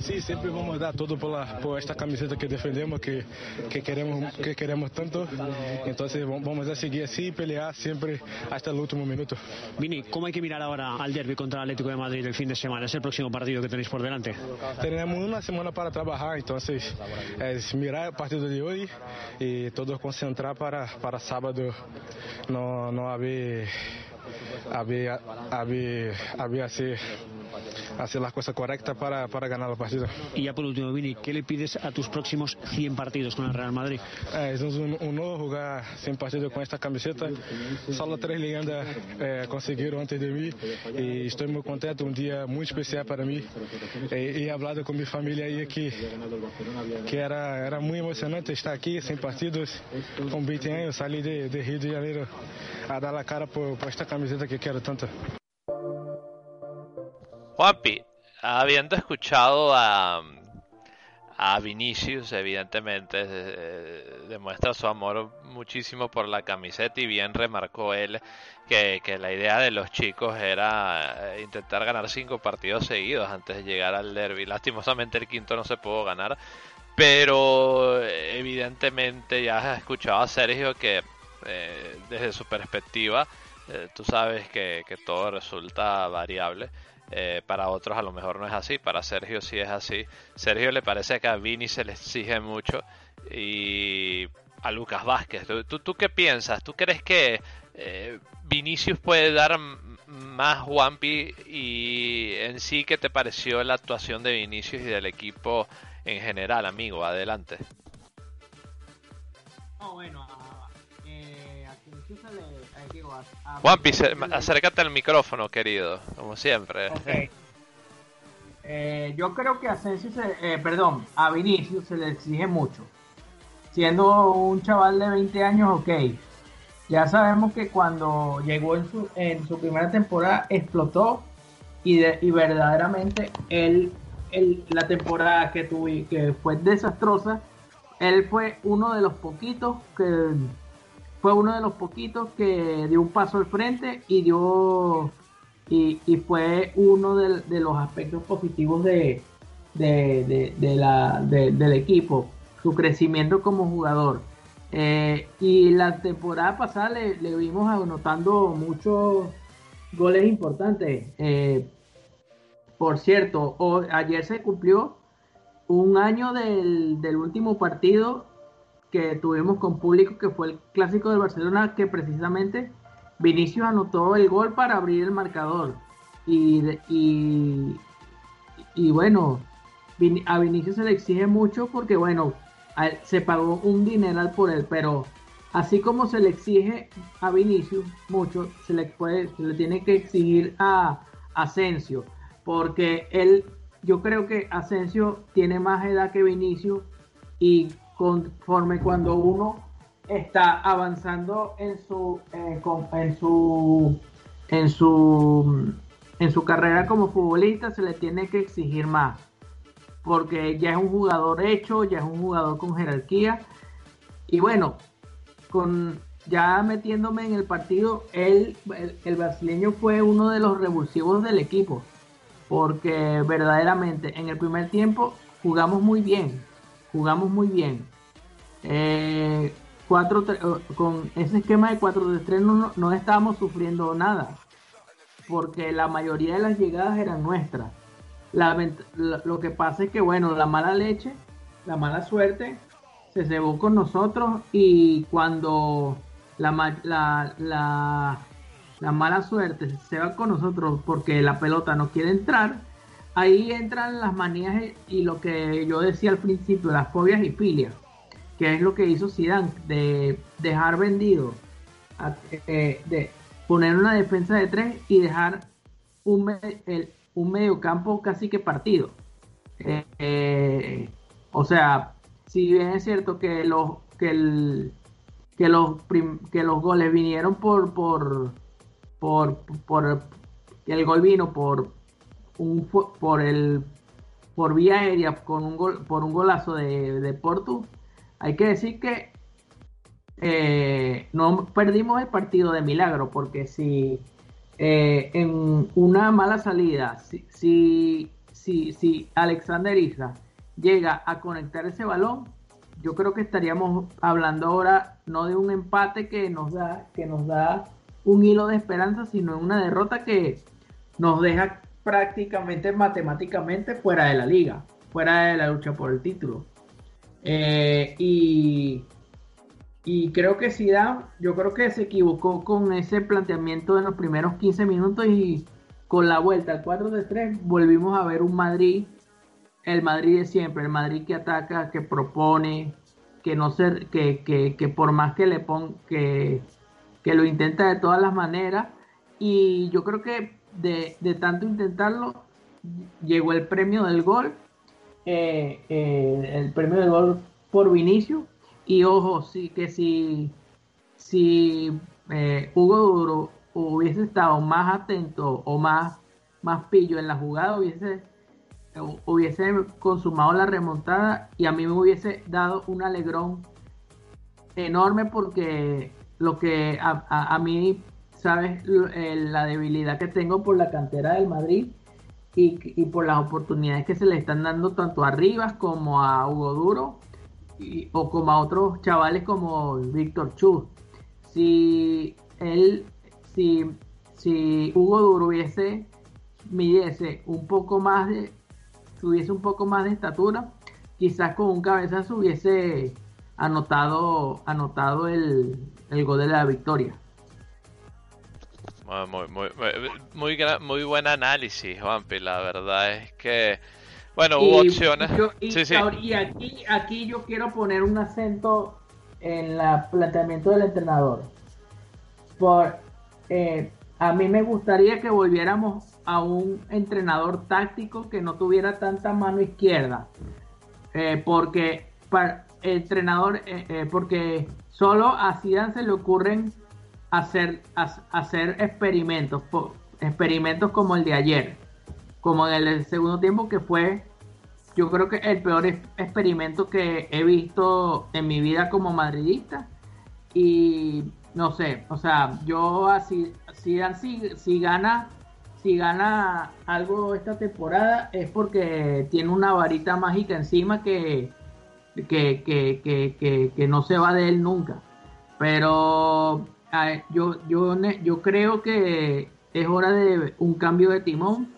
Sí, siempre vamos a dar todo por, la, por esta camiseta que defendemos, que, que, queremos, que queremos tanto. Entonces vamos a seguir así y pelear siempre hasta el último minuto. Vini, ¿cómo hay que mirar ahora al derby contra el Atlético de Madrid el fin de semana? Es el próximo partido que tenéis por delante. Tenemos una semana para trabajar, entonces es mirar el partido de hoy y todos concentrar para, para sábado no, no haber, haber, haber, haber hacer las cosas correctas para, para ganar la partida. Y ya por último, Vini, ¿qué le pides a tus próximos 100 partidos con el Real Madrid? Eh, es un, un honor jugar 100 partidos con esta camiseta. Solo tres leyendas eh, consiguieron antes de mí y estoy muy contento, un día muy especial para mí. Eh, he hablado con mi familia y que, que era, era muy emocionante estar aquí 100 partidos con 20 años, salí de, de Rio de Janeiro a dar la cara por, por esta camiseta que quiero tanto. Juanpi, habiendo escuchado a, a Vinicius, evidentemente eh, demuestra su amor muchísimo por la camiseta y bien remarcó él que, que, la idea de los chicos era intentar ganar cinco partidos seguidos antes de llegar al derby. Lastimosamente el quinto no se pudo ganar, pero evidentemente ya has escuchado a Sergio que eh, desde su perspectiva eh, tú sabes que, que todo resulta variable. Eh, para otros a lo mejor no es así, para Sergio sí es así. Sergio le parece que a Vini se le exige mucho y a Lucas Vázquez. ¿Tú, tú, qué piensas? ¿Tú crees que eh, Vinicius puede dar más Juanpi y en sí qué te pareció la actuación de Vinicius y del equipo en general, amigo. Adelante. Juanpi, acércate al micrófono, querido, como siempre. Eh, yo creo que a Asensio, eh, perdón, a Vinicius se le exige mucho. Siendo un chaval de 20 años, ok. Ya sabemos que cuando llegó en su, en su primera temporada explotó y, y verdaderamente él, la temporada que, tuvo, que fue desastrosa, él fue uno de los poquitos que fue uno de los poquitos que dio un paso al frente y dio y, fue uno de, los aspectos positivos de, la, del equipo, su crecimiento como jugador. Eh, y la temporada pasada le, vimos anotando muchos goles importantes. Eh, por cierto, ayer se cumplió un año del, del último partido tuvimos con público, que fue el clásico de Barcelona, que precisamente Vinicius anotó el gol para abrir el marcador. Y, y, bueno, a Vinicius se le exige mucho porque, bueno, se pagó un dineral por él, pero así como se le exige a Vinicius mucho, se le, puede, se le tiene que exigir a Asensio, porque él, yo creo que Asensio tiene más edad que Vinicius y conforme cuando uno está avanzando en su, eh, en su, en su, en su carrera como futbolista, se le tiene que exigir más, porque ya es un jugador hecho, ya es un jugador con jerarquía, y bueno, con ya metiéndome en el partido, él, el, brasileño fue uno de los revulsivos del equipo, porque verdaderamente en el primer tiempo jugamos muy bien, jugamos muy bien. Eh, con ese esquema de 4 de 3 no, no estábamos sufriendo nada, porque la mayoría de las llegadas eran nuestras. lo que pasa es que, bueno, la mala leche, la mala suerte, se cebó con nosotros y cuando la, la, la mala suerte se va con nosotros porque la pelota no quiere entrar, ahí entran las manías y lo que yo decía al principio, las fobias y filias que es lo que hizo Zidane, de dejar vendido, eh, de poner una defensa de tres y dejar un, el, un mediocampo casi que partido. Eh, eh, o sea, si bien es cierto que los que los que los goles vinieron por por por por el gol vino por un por el por vía aérea con un gol por un golazo de, de Porto hay que decir que eh, no perdimos el partido de milagro, porque si eh, en una mala salida, si, si, si, Alexander Isla llega a conectar ese balón, yo creo que estaríamos hablando ahora no de un empate que nos da, que nos da un hilo de esperanza, sino de una derrota que nos deja prácticamente matemáticamente fuera de la liga, fuera de la lucha por el título. Eh, y, y creo que Zidane, yo creo que se equivocó con ese planteamiento en los primeros 15 minutos y con la vuelta al 4 de 3 volvimos a ver un Madrid, el Madrid de siempre, el Madrid que ataca, que propone, que no ser, que, que, por más que le ponga, que, que lo intenta de todas las maneras y yo creo que de, de tanto intentarlo llegó el premio del gol eh, eh, el premio de gol por Vinicio. Y ojo, sí que si, si eh, Hugo Duro hubiese estado más atento o más, más pillo en la jugada, hubiese, hubiese consumado la remontada y a mí me hubiese dado un alegrón enorme porque lo que a, a mí, sabes, la debilidad que tengo por la cantera del Madrid y, por las oportunidades que se le están dando tanto a Rivas como a Hugo Duro o como a otros chavales como Víctor Chus. Si él, si, si Hugo Duro hubiese, midiese un poco más de, tuviese un poco más de estatura, quizás con un cabezazo hubiese anotado, anotado el, el gol de la victoria. Muy, muy, muy, muy, buen análisis, Juanpi. La verdad es que, bueno, hubo opciones. y, sí, sí. y aquí, aquí yo quiero poner un acento en el planteamiento del entrenador. Por, eh, a mí me gustaría que volviéramos a un entrenador táctico que no tuviera tanta mano izquierda. Eh, porque para entrenador, eh, porque solo a Zidane se le ocurren hacer, hacer experimentos, experimentos como el de ayer, como en el segundo tiempo que fue, yo creo que el peor experimento que he visto en mi vida como madridista. Y no sé, o sea, yo así, si, si gana si gana algo esta temporada es porque tiene una varita mágica encima que, que, que, que no se va de él nunca. Pero yo, yo, yo creo que es hora de un cambio de timón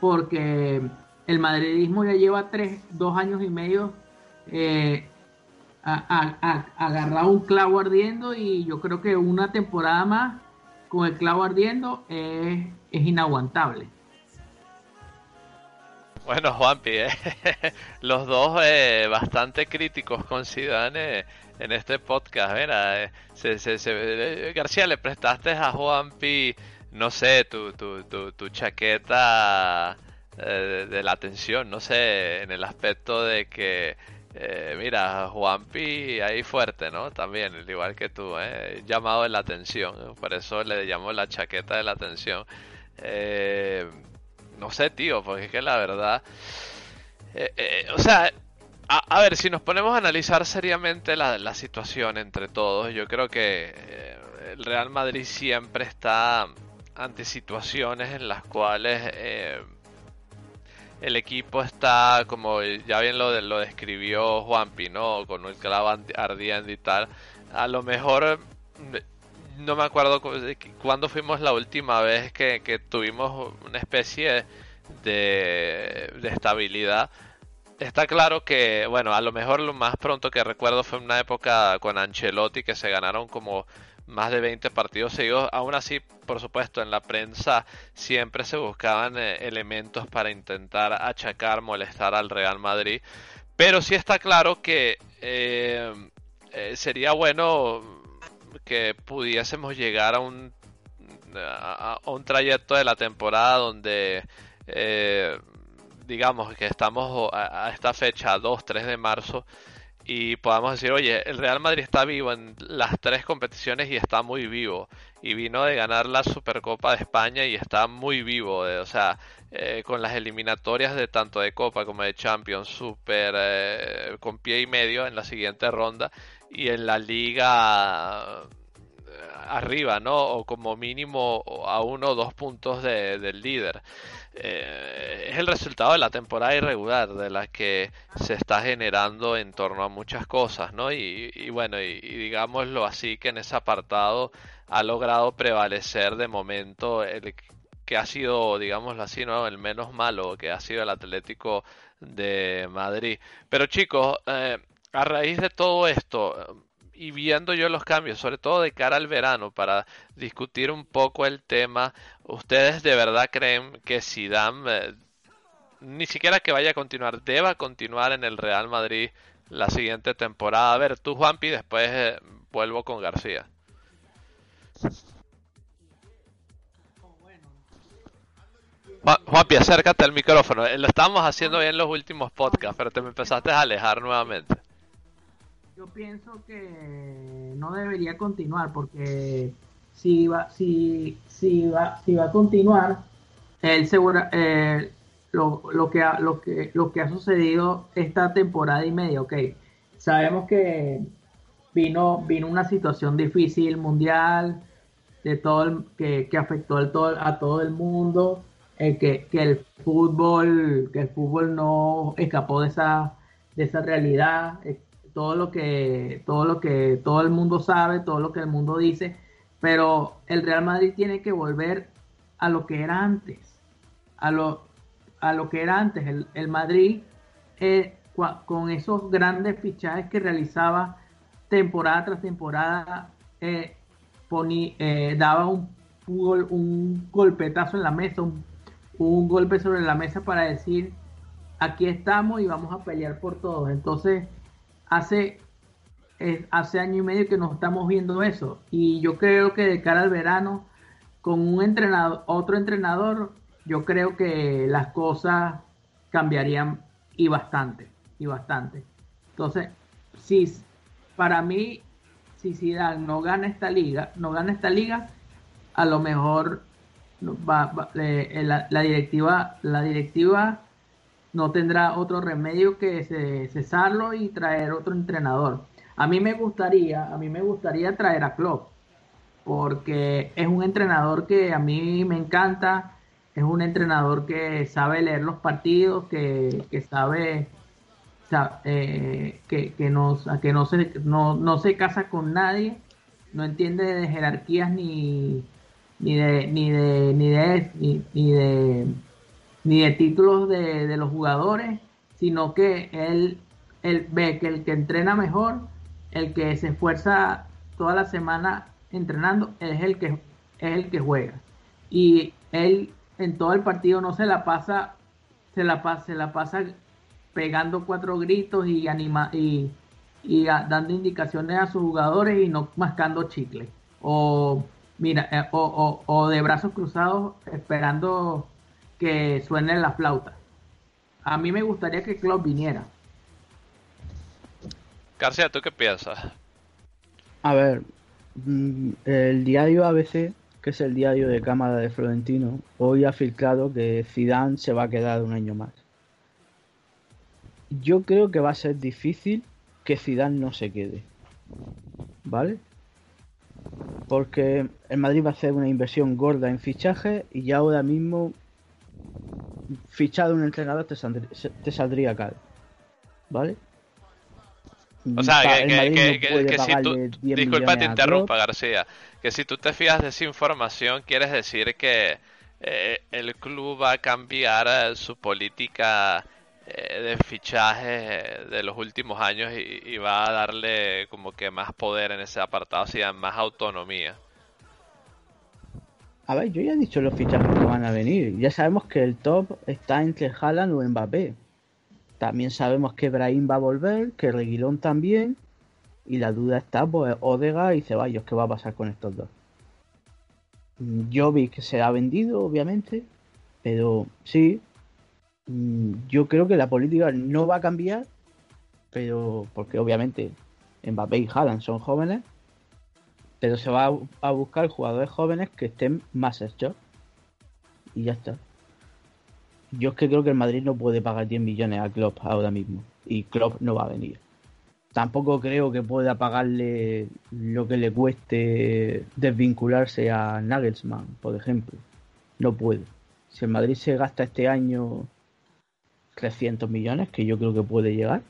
porque el madridismo ya lleva tres, dos años y medio eh, agarrado un clavo ardiendo y yo creo que una temporada más con el clavo ardiendo es, inaguantable. Bueno, Juanpi, eh, los dos eh, bastante críticos con Zidane en este podcast. Mira, eh, se, se, eh, García, le prestaste a Juanpi, no sé, tu, tu, tu, chaqueta eh, de la atención, no sé, en el aspecto de que, mira, Juanpi ahí fuerte, ¿no? También, igual que tú, llamado de la atención, por eso le llamo la chaqueta de la atención. no sé, tío, porque es que la verdad... o sea, a, ver, si nos ponemos a analizar seriamente la, situación entre todos, yo creo que eh, el Real Madrid siempre está ante situaciones en las cuales eh, el equipo está, como ya bien lo, lo describió Juanpi, ¿no? Con el clavo ardiendo y tal. A lo mejor, no me acuerdo cuándo fuimos la última vez que, tuvimos una especie de estabilidad está claro que, bueno, a lo mejor lo más pronto que recuerdo fue una época con Ancelotti que se ganaron como más de 20 partidos seguidos. Aún así, por supuesto, en la prensa siempre se buscaban eh, elementos para intentar achacar, molestar al Real Madrid. Pero sí está claro que eh, eh, sería bueno que pudiésemos llegar a un, a, un trayecto de la temporada donde digamos que estamos a, esta fecha, 2, 3 de marzo, y podamos decir, oye, el Real Madrid está vivo en las tres competiciones y está muy vivo. Y vino de ganar la Supercopa de España y está muy vivo. Eh, o sea, eh, con las eliminatorias de tanto de Copa como de Champions, super eh, con pie y medio en la siguiente ronda. Y en la liga arriba, ¿no? O como mínimo a uno o dos puntos del líder. Eh, es el resultado de la temporada irregular de la que se está generando en torno a muchas cosas, ¿no? Y, bueno, y, digámoslo así que en ese apartado ha logrado prevalecer de momento el que ha sido, digámoslo así, ¿no? El menos malo que ha sido el Atlético de Madrid. Pero chicos, eh, a raíz de todo esto, y viendo yo los cambios, sobre todo de cara al verano, para discutir un poco el tema, ¿ustedes de verdad creen que Zidane, eh, ni siquiera que vaya a continuar, deba continuar en el Real Madrid la siguiente temporada? A ver, tú Juanpi, después eh, vuelvo con García. Juanpi, acércate al micrófono. Eh, lo estamos haciendo bien en los últimos podcasts, pero te empezaste a alejar nuevamente pienso que no debería continuar porque si va, si, si va, si va a continuar, él segura, eh, lo, lo, que ha, lo, que, lo que ha sucedido esta temporada y media, ok, sabemos que vino, vino una situación difícil mundial, de todo el, que, que afectó el, todo, a todo el mundo, eh, que, que, el fútbol, que el fútbol no escapó de esa, de esa realidad, eh, todo lo que todo lo que todo el mundo sabe, todo lo que el mundo dice, pero el Real Madrid tiene que volver a lo que era antes, a lo a lo que era antes. El, Madrid eh, con esos grandes fichajes que realizaba temporada tras temporada eh, eh, daba un un, golpetazo en la mesa, un, un golpe sobre la mesa para decir aquí estamos y vamos a pelear por todos. Entonces, hace, hace año y medio que nos estamos viendo eso. Y yo creo que de cara al verano, con un entrenador, otro entrenador, yo creo que las cosas cambiarían y bastante, y bastante. Entonces, si para mí, si Zidane no gana esta liga, no gana esta liga, a lo mejor va, la, directiva, la directiva no tendrá otro remedio que cesarlo y traer otro entrenador. A mí me gustaría, a mí me gustaría traer a Klopp, porque es un entrenador que a mí me encanta, es un entrenador que sabe leer los partidos, que, sabe eh, que, que, no, que no, se, no, no se casa con nadie, no entiende de jerarquías ni, ni de ni de ni de ni de ni de títulos de, los jugadores, sino que él, él ve que el que entrena mejor, el que se esfuerza toda la semana entrenando, es el que, es el que juega. Y él en todo el partido no se la pasa, se la pasa, se la pasa pegando cuatro gritos y anima y, y dando indicaciones a sus jugadores y no mascando chicle. O mira, eh, o, o, o de brazos cruzados esperando que suene la flauta. A mí me gustaría que Klopp viniera. García, ¿tú qué piensas? A ver, mm, el diario ABC, que es el diario de Cámara de Florentino, hoy ha filtrado que Zidane se va a quedar un año más. Yo creo que va a ser difícil que Zidane no se quede. ¿Vale? Porque el Madrid va a hacer una inversión gorda en fichaje y ya ahora mismo fichado un entrenador te saldría, caro. ¿Vale? O sea, que, si tú, disculpa te interrumpa García, que si tú te fijas de esa información, quieres decir que eh, el club va a cambiar eh, su política eh, de fichaje de los últimos años y, y, va a darle como que más poder en ese apartado, o sea, más autonomía. A ver, yo ya he dicho los fichajes que van a venir. Ya sabemos que el top está entre Haaland o Mbappé. También sabemos que Brahim va a volver, que Reguilón también. Y la duda está, pues, Odega y Ceballos, ¿qué va a pasar con estos dos? Yo vi que se ha vendido, obviamente. Pero sí, mm, yo creo que la política no va a cambiar. Pero, porque obviamente Mbappé y Haaland son jóvenes pero se va a, buscar jugadores jóvenes que estén más hechos. Y ya está. Yo es que creo que el Madrid no puede pagar 10 millones a Klopp ahora mismo. Y Klopp no va a venir. Tampoco creo que pueda pagarle lo que le cueste desvincularse a Nagelsmann, por ejemplo. No puede. Si el Madrid se gasta este año 300 millones, que yo creo que puede llegar,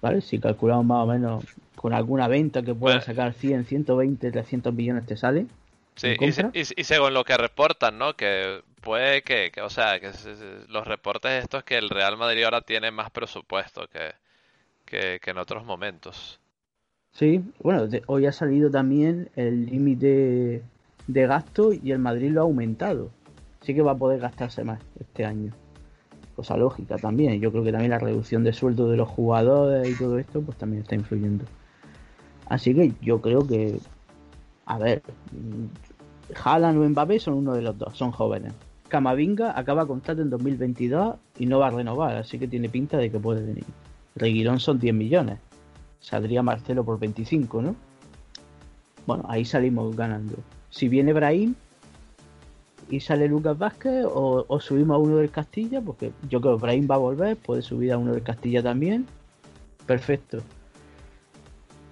¿vale? Si calculamos más o menos con alguna venta que pueda sacar 100, 120, 300 millones te sale. Sí, y, según lo que reportan, ¿no? Que puede que, o sea, que los reportes estos que el Real Madrid ahora tiene más presupuesto que, que, en otros momentos. Sí, bueno, hoy ha salido también el límite de gasto y el Madrid lo ha aumentado. Sí que va a poder gastarse más este año. Cosa lógica también. Yo creo que también la reducción de sueldo de los jugadores y todo esto, pues también está influyendo. Así que yo creo que, a ver, Haaland o Mbappé son uno de los dos, son jóvenes. Camavinga acaba contrato en 2022 y no va a renovar, así que tiene pinta de que puede venir. Reguilón son 10 millones. Saldría Marcelo por 25, ¿no? Bueno, ahí salimos ganando. Si viene Brahim y sale Lucas Vázquez o, subimos a uno del Castilla, porque yo creo que Brahim va a volver, puede subir a uno del Castilla también. Perfecto.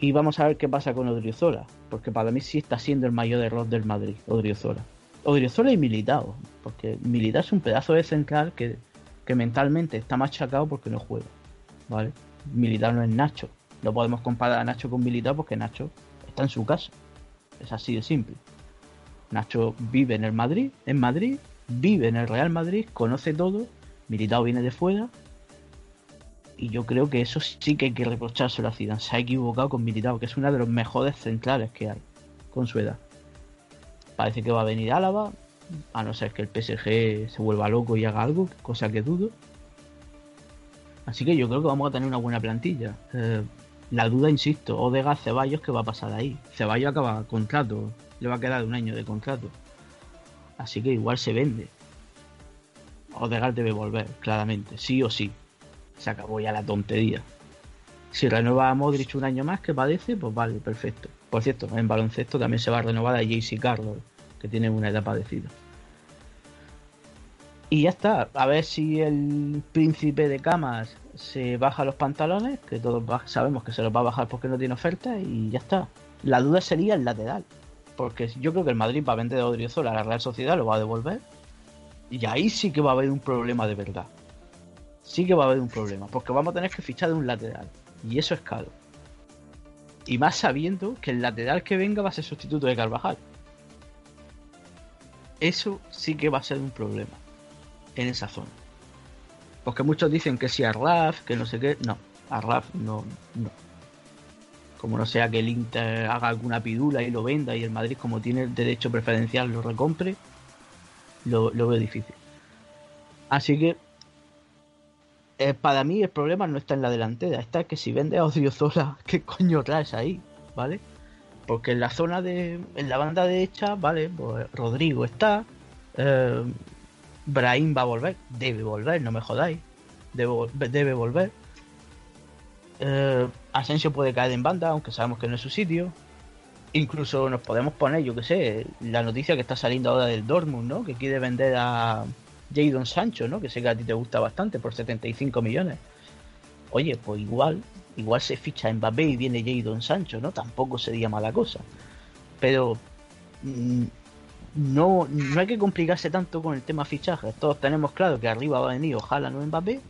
Y vamos a ver qué pasa con Odriozola, porque para mí sí está siendo el mayor error del Madrid, Odriozola. Odriozola y Militao, porque Militao es un pedazo de central que, mentalmente está machacado porque no juega, ¿vale? Militao no es Nacho. No podemos comparar a Nacho con Militao porque Nacho está en su casa. Es así de simple. Nacho vive en el Madrid, en Madrid, vive en el Real Madrid, conoce todo. Militao viene de fuera y yo creo que eso sí que hay que reprochárselo a Zidane. Se ha equivocado con Militao, que es una de los mejores centrales que hay con su edad. Parece que va a venir Álava, a no ser que el PSG se vuelva loco y haga algo, cosa que dudo. Así que yo creo que vamos a tener una buena plantilla. Eh, la duda, insisto, Odegaard Ceballos, ¿qué va a pasar ahí? Ceballos acaba contrato, le va a quedar un año de contrato. Así que igual se vende. Odegaard debe volver, claramente, sí o sí. Se acabó ya la tontería. Si renueva a Modric un año más, que padece, pues vale, perfecto. Por cierto, en baloncesto también se va a renovar a JC Carlos, que tiene una edad padecida. Y ya está, a ver si el príncipe de camas se baja los pantalones, que todos sabemos que se los va a bajar porque no tiene oferta, y ya está. La duda sería el lateral, porque yo creo que el Madrid va a vender a Odriozola a la Real Sociedad, lo va a devolver, y ahí sí que va a haber un problema de verdad. Sí que va a haber un problema, porque vamos a tener que fichar de un lateral, y eso es caro. Y más sabiendo que el lateral que venga va a ser sustituto de Carvajal. Eso sí que va a ser un problema en esa zona. Porque muchos dicen que si Arraf, que no sé qué. No, Arraf no, no. Como no sea que el Inter haga alguna pidula y lo venda y el Madrid, como tiene el derecho preferencial, lo recompre, lo, veo difícil. Así que eh, para mí el problema no está en la delantera, está que si vende a Odriozola, ¿qué coño traes ahí? ¿Vale? Porque en la zona de. en la banda derecha, ¿vale? Pues Rodrigo está. Eh, va a volver, debe volver, no me jodáis, debe, volver. Eh, Asensio puede caer en banda, aunque sabemos que no es su sitio. Incluso nos podemos poner, yo que sé, la noticia que está saliendo ahora del Dortmund, ¿no? Que quiere vender a Jadon Sancho, ¿no? Que sé que a ti te gusta bastante, por 75 millones. Oye, pues igual, igual se ficha Mbappé y viene Jadon Sancho, ¿no? Tampoco sería mala cosa. Pero mm, no, no hay que complicarse tanto con el tema fichajes. Todos tenemos claro que arriba va a venir ojalá no Mbappé.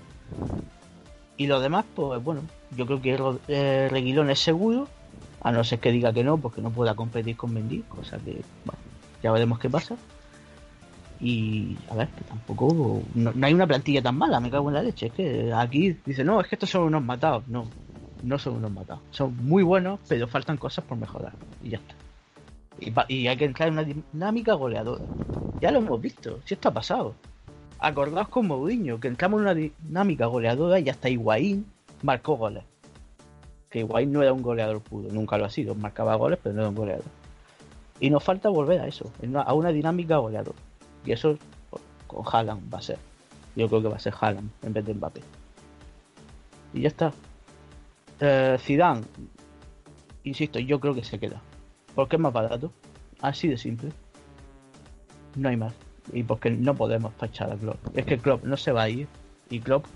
Y lo demás, pues bueno, yo creo que eh, Reguilón es seguro, a no ser que diga que no, porque no pueda competir con Mendy, cosa que, ya veremos qué pasa. Y a ver, que tampoco. No, hay una plantilla tan mala, me cago en la leche. Es que aquí dice, no, es que estos son unos matados. No, no son unos matados. Son muy buenos, pero faltan cosas por mejorar. Y ya está. Y, hay que entrar en una dinámica goleadora. Ya lo hemos visto, si esto ha pasado. Acordaos con Mourinho, que entramos en una dinámica goleadora y hasta Higuaín marcó goles. Que Higuaín no era un goleador puro, nunca lo ha sido, marcaba goles, pero no era un goleador. Y nos falta volver a eso, a una dinámica goleadora. Y eso con Haaland va a ser. Yo creo que va a ser Haaland en vez de Mbappé. Y ya está. Eh, Zidane, insisto, yo creo que se queda. Porque es más barato. Así de simple. No hay más. Y porque no podemos tachar a Klopp. Es que Klopp no se va a ir. Y Klopp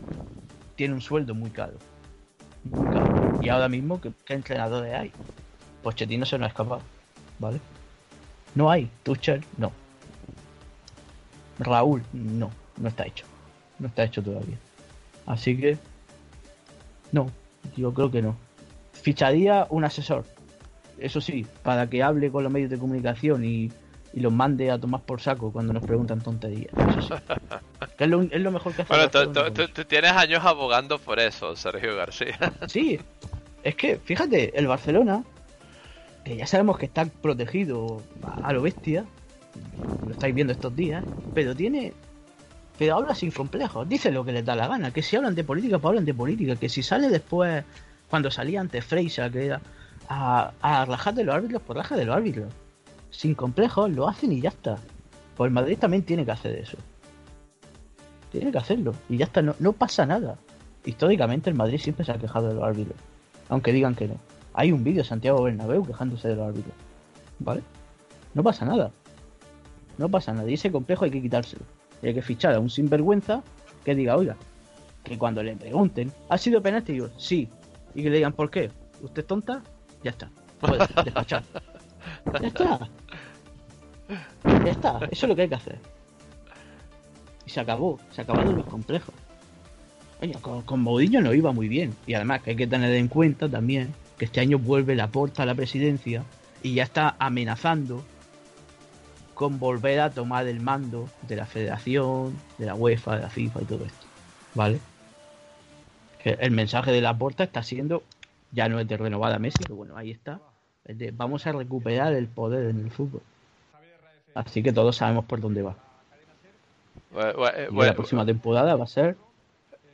tiene un sueldo muy caro. Muy caro. Y ahora mismo, ¿qué, entrenadores hay? Pochettino se nos ha escapado. ¿Vale? No hay. Tuchel, no. Raúl, no. No está hecho. No está hecho todavía. Así que... No. Yo creo que no. Ficharía un asesor eso sí, para que hable con los medios de comunicación y, los mande a tomar por saco cuando nos preguntan tonterías. Eso sí. es, lo, mejor que hace. Bueno, tú, tienes años abogando por eso, Sergio García. sí, es que, fíjate, el Barcelona, que ya sabemos que está protegido a, lo bestia, lo estáis viendo estos días, pero tiene pero habla sin complejos, dice lo que les da la gana, que si hablan de política, pues hablan de política, que si sale después, cuando salía ante Freisa, que era, a, a rajar de los árbitros por rajar de los árbitros. Sin complejos, lo hacen y ya está. Pues el Madrid también tiene que hacer eso. Tiene que hacerlo. Y ya está, no, no pasa nada. Históricamente el Madrid siempre se ha quejado de los árbitros. Aunque digan que no. Hay un vídeo de Santiago Bernabéu quejándose de los árbitros. ¿Vale? No pasa nada. No pasa nada. Y ese complejo hay que quitárselo. hay que fichar a un sinvergüenza que diga, oiga, que cuando le pregunten, ¿ha sido penalti? Y yo, sí. Y que le digan, ¿por qué? ¿Usted es tonta? Ya está. Puedes despachar. Ya está. Ya está. Eso es lo que hay que hacer. Y se acabó. Se acabaron los complejos. Con, con no iba muy bien. Y además que hay que tener en cuenta también que este año vuelve la porta a la presidencia y ya está amenazando con volver a tomar el mando de la federación, de la UEFA, de la FIFA y todo esto. ¿Vale? Que el mensaje de la porta está siendo ya no es de renovada Messi, pero bueno, ahí está. Vamos a recuperar el poder en el fútbol. Así que todos sabemos por dónde va. Bueno, bueno, la próxima temporada va a ser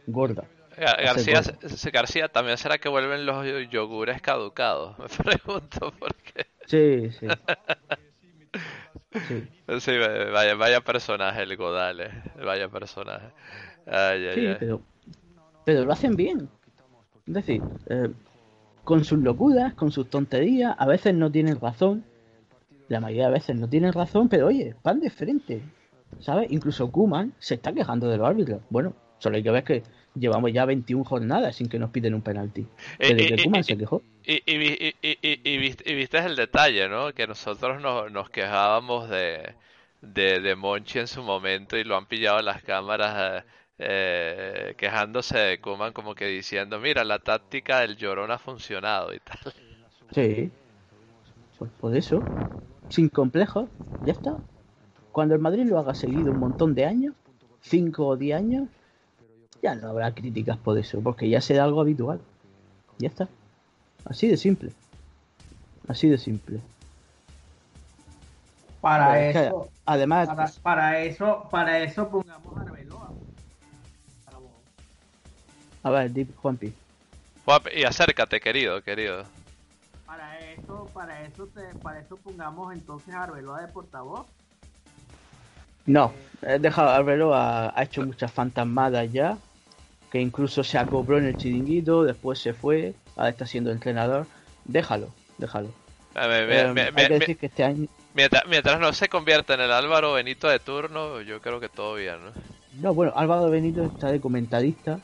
gorda. Ser García, gorda. García, ¿también será que vuelven los yogures caducados? Me pregunto por qué. Sí, sí. Sí, Sí, vaya, vaya personaje el Godales, vaya personaje. Ay, ay, sí, ay. pero, pero lo hacen bien. Es decir, eh, con sus locuras, con sus tonterías, a veces no tienen razón. La mayoría de veces no tienen razón, pero oye, van de frente. ¿Sabes? Incluso Kuman se está quejando de los árbitros. Bueno, solo hay que ver que llevamos ya 21 jornadas sin que nos piden un penalti. Eh, Desde eh, que eh, Koeman eh, se quejó. Y, y, y, y, y- y viste, el detalle, ¿no? Que nosotros nos, nos quejábamos de, de, de Monchi en su momento y lo han pillado las cámaras eh, quejándose de Koeman como que diciendo, mira, la táctica del llorón ha funcionado y tal. Sí. Pues por eso, sin complejos, ya está. Cuando el Madrid lo haga seguido un montón de años, 5 o 10 años, ya no habrá críticas por eso, porque ya será algo habitual. Ya está. Así de simple. Así de simple. Para Pero es que, eso, además, para, para eso, para eso pongamos a Arbeloa. A ver, di, Juanpi. Juan, y acércate, querido, querido. Para eso, para eso, te- para eso pongamos entonces a Arbeloa de portavoz. No, he dejado Arbeloa, ha hecho muchas fantasmadas ya, que incluso se acopló en el chiringuito, después se fue, ahora está siendo entrenador. Déjalo, déjalo. Eh, me- me- Eh, me- hay me- que me- decir que este año, mientras, mientras no se convierta en el Álvaro Benito de turno, yo creo que todo bien, ¿no? No, bueno, Álvaro Benito está de comentarista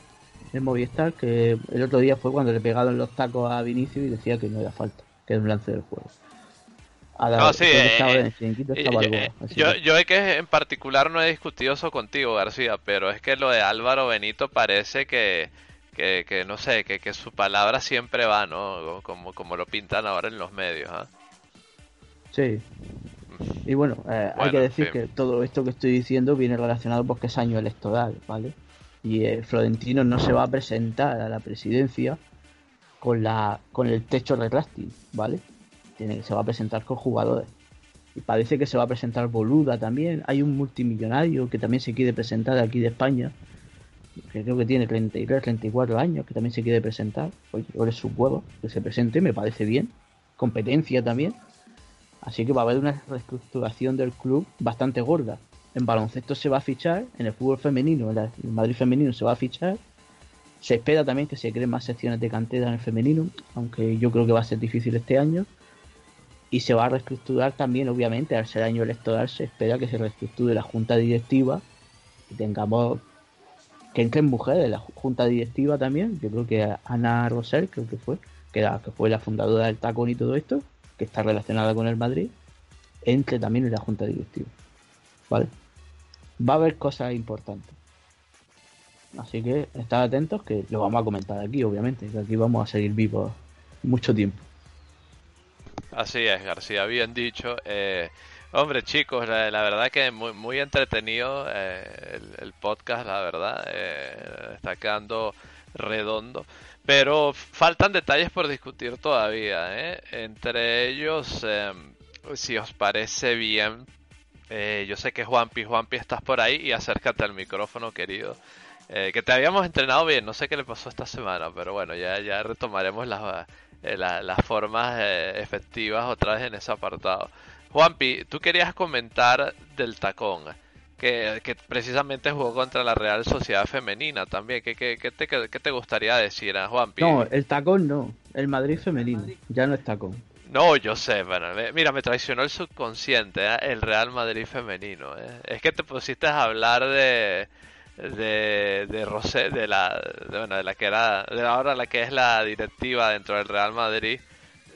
en Movistar, que el otro día fue cuando le pegaron los tacos a Vinicius y decía que no era falta, que era un lance del juego. No, sí, eh, eh, algo, eh, yo, que- yo es que en particular no he discutido eso contigo, García, pero es que lo de Álvaro Benito parece que, que, que no sé, que, que su palabra siempre va, ¿no? Como, como lo pintan ahora en los medios, ¿ah? Sí. Y bueno, eh, hay Bueno, que en decir fin. que todo esto que estoy diciendo viene relacionado porque es año electoral, ¿vale? Y eh, Florentino no se va a presentar a la presidencia con la con el techo retráctil, ¿vale? Tiene, se va a presentar con jugadores. Y parece que se va a presentar Boluda también. Hay un multimillonario que también se quiere presentar aquí de España, que creo que tiene 33, 34 años, que también se quiere presentar. Oye, ahora es su huevo, que se presente, me parece bien. Competencia también. Así que va a haber una reestructuración del club bastante gorda. En baloncesto se va a fichar, en el fútbol femenino, en el Madrid femenino se va a fichar. Se espera también que se creen más secciones de cantera en el femenino, aunque yo creo que va a ser difícil este año. Y se va a reestructurar también, obviamente, al ser año electoral, se espera que se reestructure la junta directiva y tengamos que entren mujeres en la ju- junta directiva también. Yo creo que Ana Rosell, creo que fue, que, que fue la fundadora del tacón y todo esto, que está relacionada con el Madrid, entre también en la junta directiva. ¿Vale? Va a haber cosas importantes. Así que estad atentos que lo vamos a comentar aquí, obviamente, que aquí vamos a seguir vivos mucho tiempo. Así es, García, bien dicho. Eh, hombre, chicos, la, verdad que muy, muy entretenido eh, el, el podcast, la verdad. eh, está quedando redondo. Pero faltan detalles por discutir todavía, ¿eh? Entre ellos, eh, si os parece bien, eh, yo sé que Juanpi, Juanpi, estás por ahí y acércate al micrófono, querido. Eh, que te habíamos entrenado bien, no sé qué le pasó esta semana, pero bueno, ya, ya retomaremos las, eh, la- las formas efectivas otra vez en ese apartado. Juanpi, tú querías comentar del tacón, que, que precisamente jugó contra la Real Sociedad Femenina también. ¿Qué, qué, qué te, qué te gustaría decir a Juanpi? No, el tacón no, el Madrid femenino, ya no es tacón. No, yo sé, bueno, mira, me traicionó el subconsciente, ¿eh? el Real Madrid femenino. ¿eh? Es que te pusiste a hablar de de de Rosé, de la de, bueno, de la que era de ahora la que es la directiva dentro del Real Madrid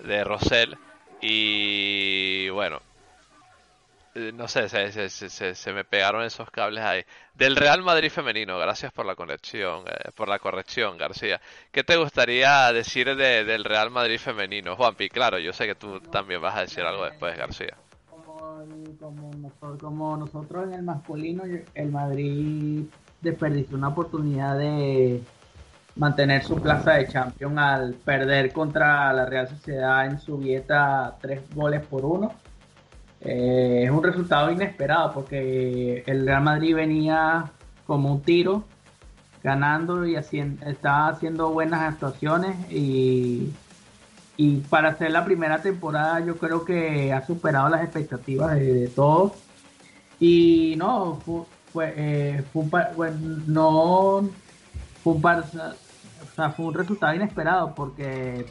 de Rosell y bueno, no sé, se, se, se, se- me pegaron esos cables ahí. Del Real Madrid femenino, gracias por la conexión, eh, por la corrección, García. ¿Qué te gustaría decir de- del Real Madrid femenino, Juanpi? Claro, yo sé que tú también vas a decir algo después, García. Como, como como nosotros en el masculino, el Madrid desperdició una oportunidad de mantener su plaza de champion al perder contra la Real Sociedad en su dieta tres goles por uno. Eh, es un resultado inesperado porque el Real Madrid venía como un tiro ganando y haciendo, estaba haciendo buenas actuaciones y, y para hacer la primera temporada yo creo que ha superado las expectativas de, todos. Y no fue, eh, un no fue un, fue un resultado inesperado porque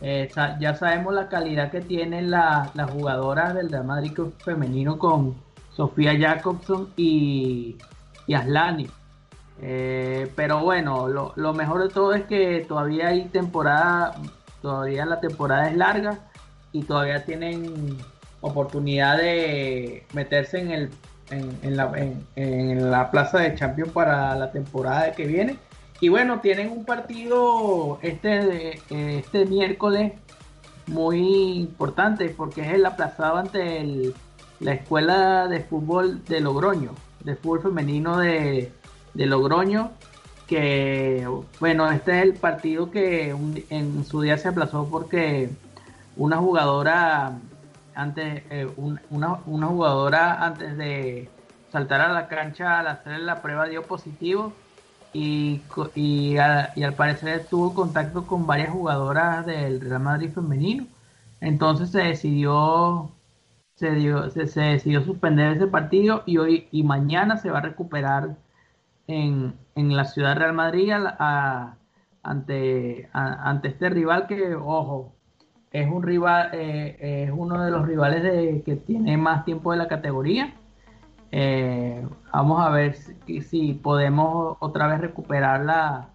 eh, ya sabemos la calidad que tienen las jugadoras del Real Madrid femenino con Sofía Jacobson y, y Aslani. Eh, pero bueno, lo, mejor de todo es que todavía hay temporada, todavía la temporada es larga y todavía tienen oportunidad de meterse en el en, la, en, la plaza de Champions para la temporada que viene y bueno, tienen un partido este, este miércoles muy importante porque es el aplazado ante la escuela de fútbol de Logroño, de fútbol femenino de, Logroño, que bueno, este es el partido que en su día se aplazó porque una jugadora antes eh, una, una jugadora antes de saltar a la cancha al hacer la prueba dio positivo y, y, al parecer tuvo contacto con varias jugadoras del Real Madrid femenino. Entonces se decidió se, dio, se, decidió suspender ese partido y hoy y mañana se va a recuperar en, en la ciudad Real Madrid ante, ante este rival que, ojo, es un rival, eh, es uno de los rivales de, que tiene más tiempo de la categoría eh, vamos a ver si, podemos otra vez recuperar la,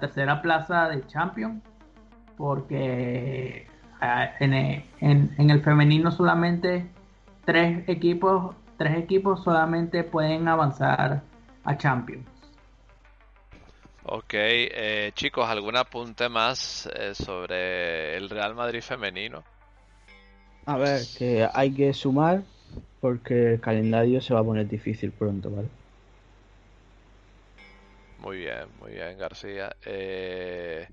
tercera plaza de Champions, porque ah, en, el femenino solamente tres equipos, tres equipos solamente pueden avanzar a Champions. Ok, eh, chicos, ¿algún apunte más eh, sobre el Real Madrid femenino? A ver, que hay que sumar porque el calendario se va a poner difícil pronto, ¿vale? Muy bien, muy bien, García. Eh,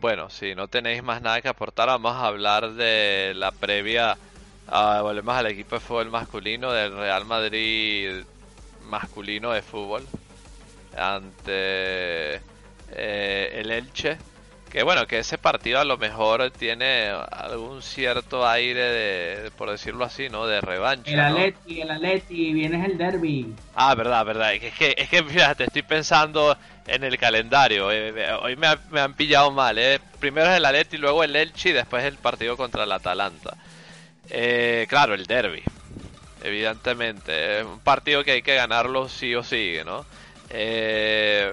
bueno, si no tenéis más nada que aportar, vamos a hablar de la previa. Ah, volvemos al equipo de fútbol masculino del Real Madrid masculino de fútbol ante eh, el Elche que bueno, que ese partido a lo mejor tiene algún cierto aire de, por decirlo así, ¿no? De revancha. El Atleti, el Atleti, vienes el derby. Ah, verdad, verdad. Es que, es que fíjate, estoy pensando en el calendario. Eh, eh, hoy me, han pillado mal, ¿eh? Primero es el Atleti, luego el Elche y después el partido contra el Atalanta. Eh, claro, el derby. Evidentemente. Es un partido que hay que ganarlo sí o sí, ¿no? Eh,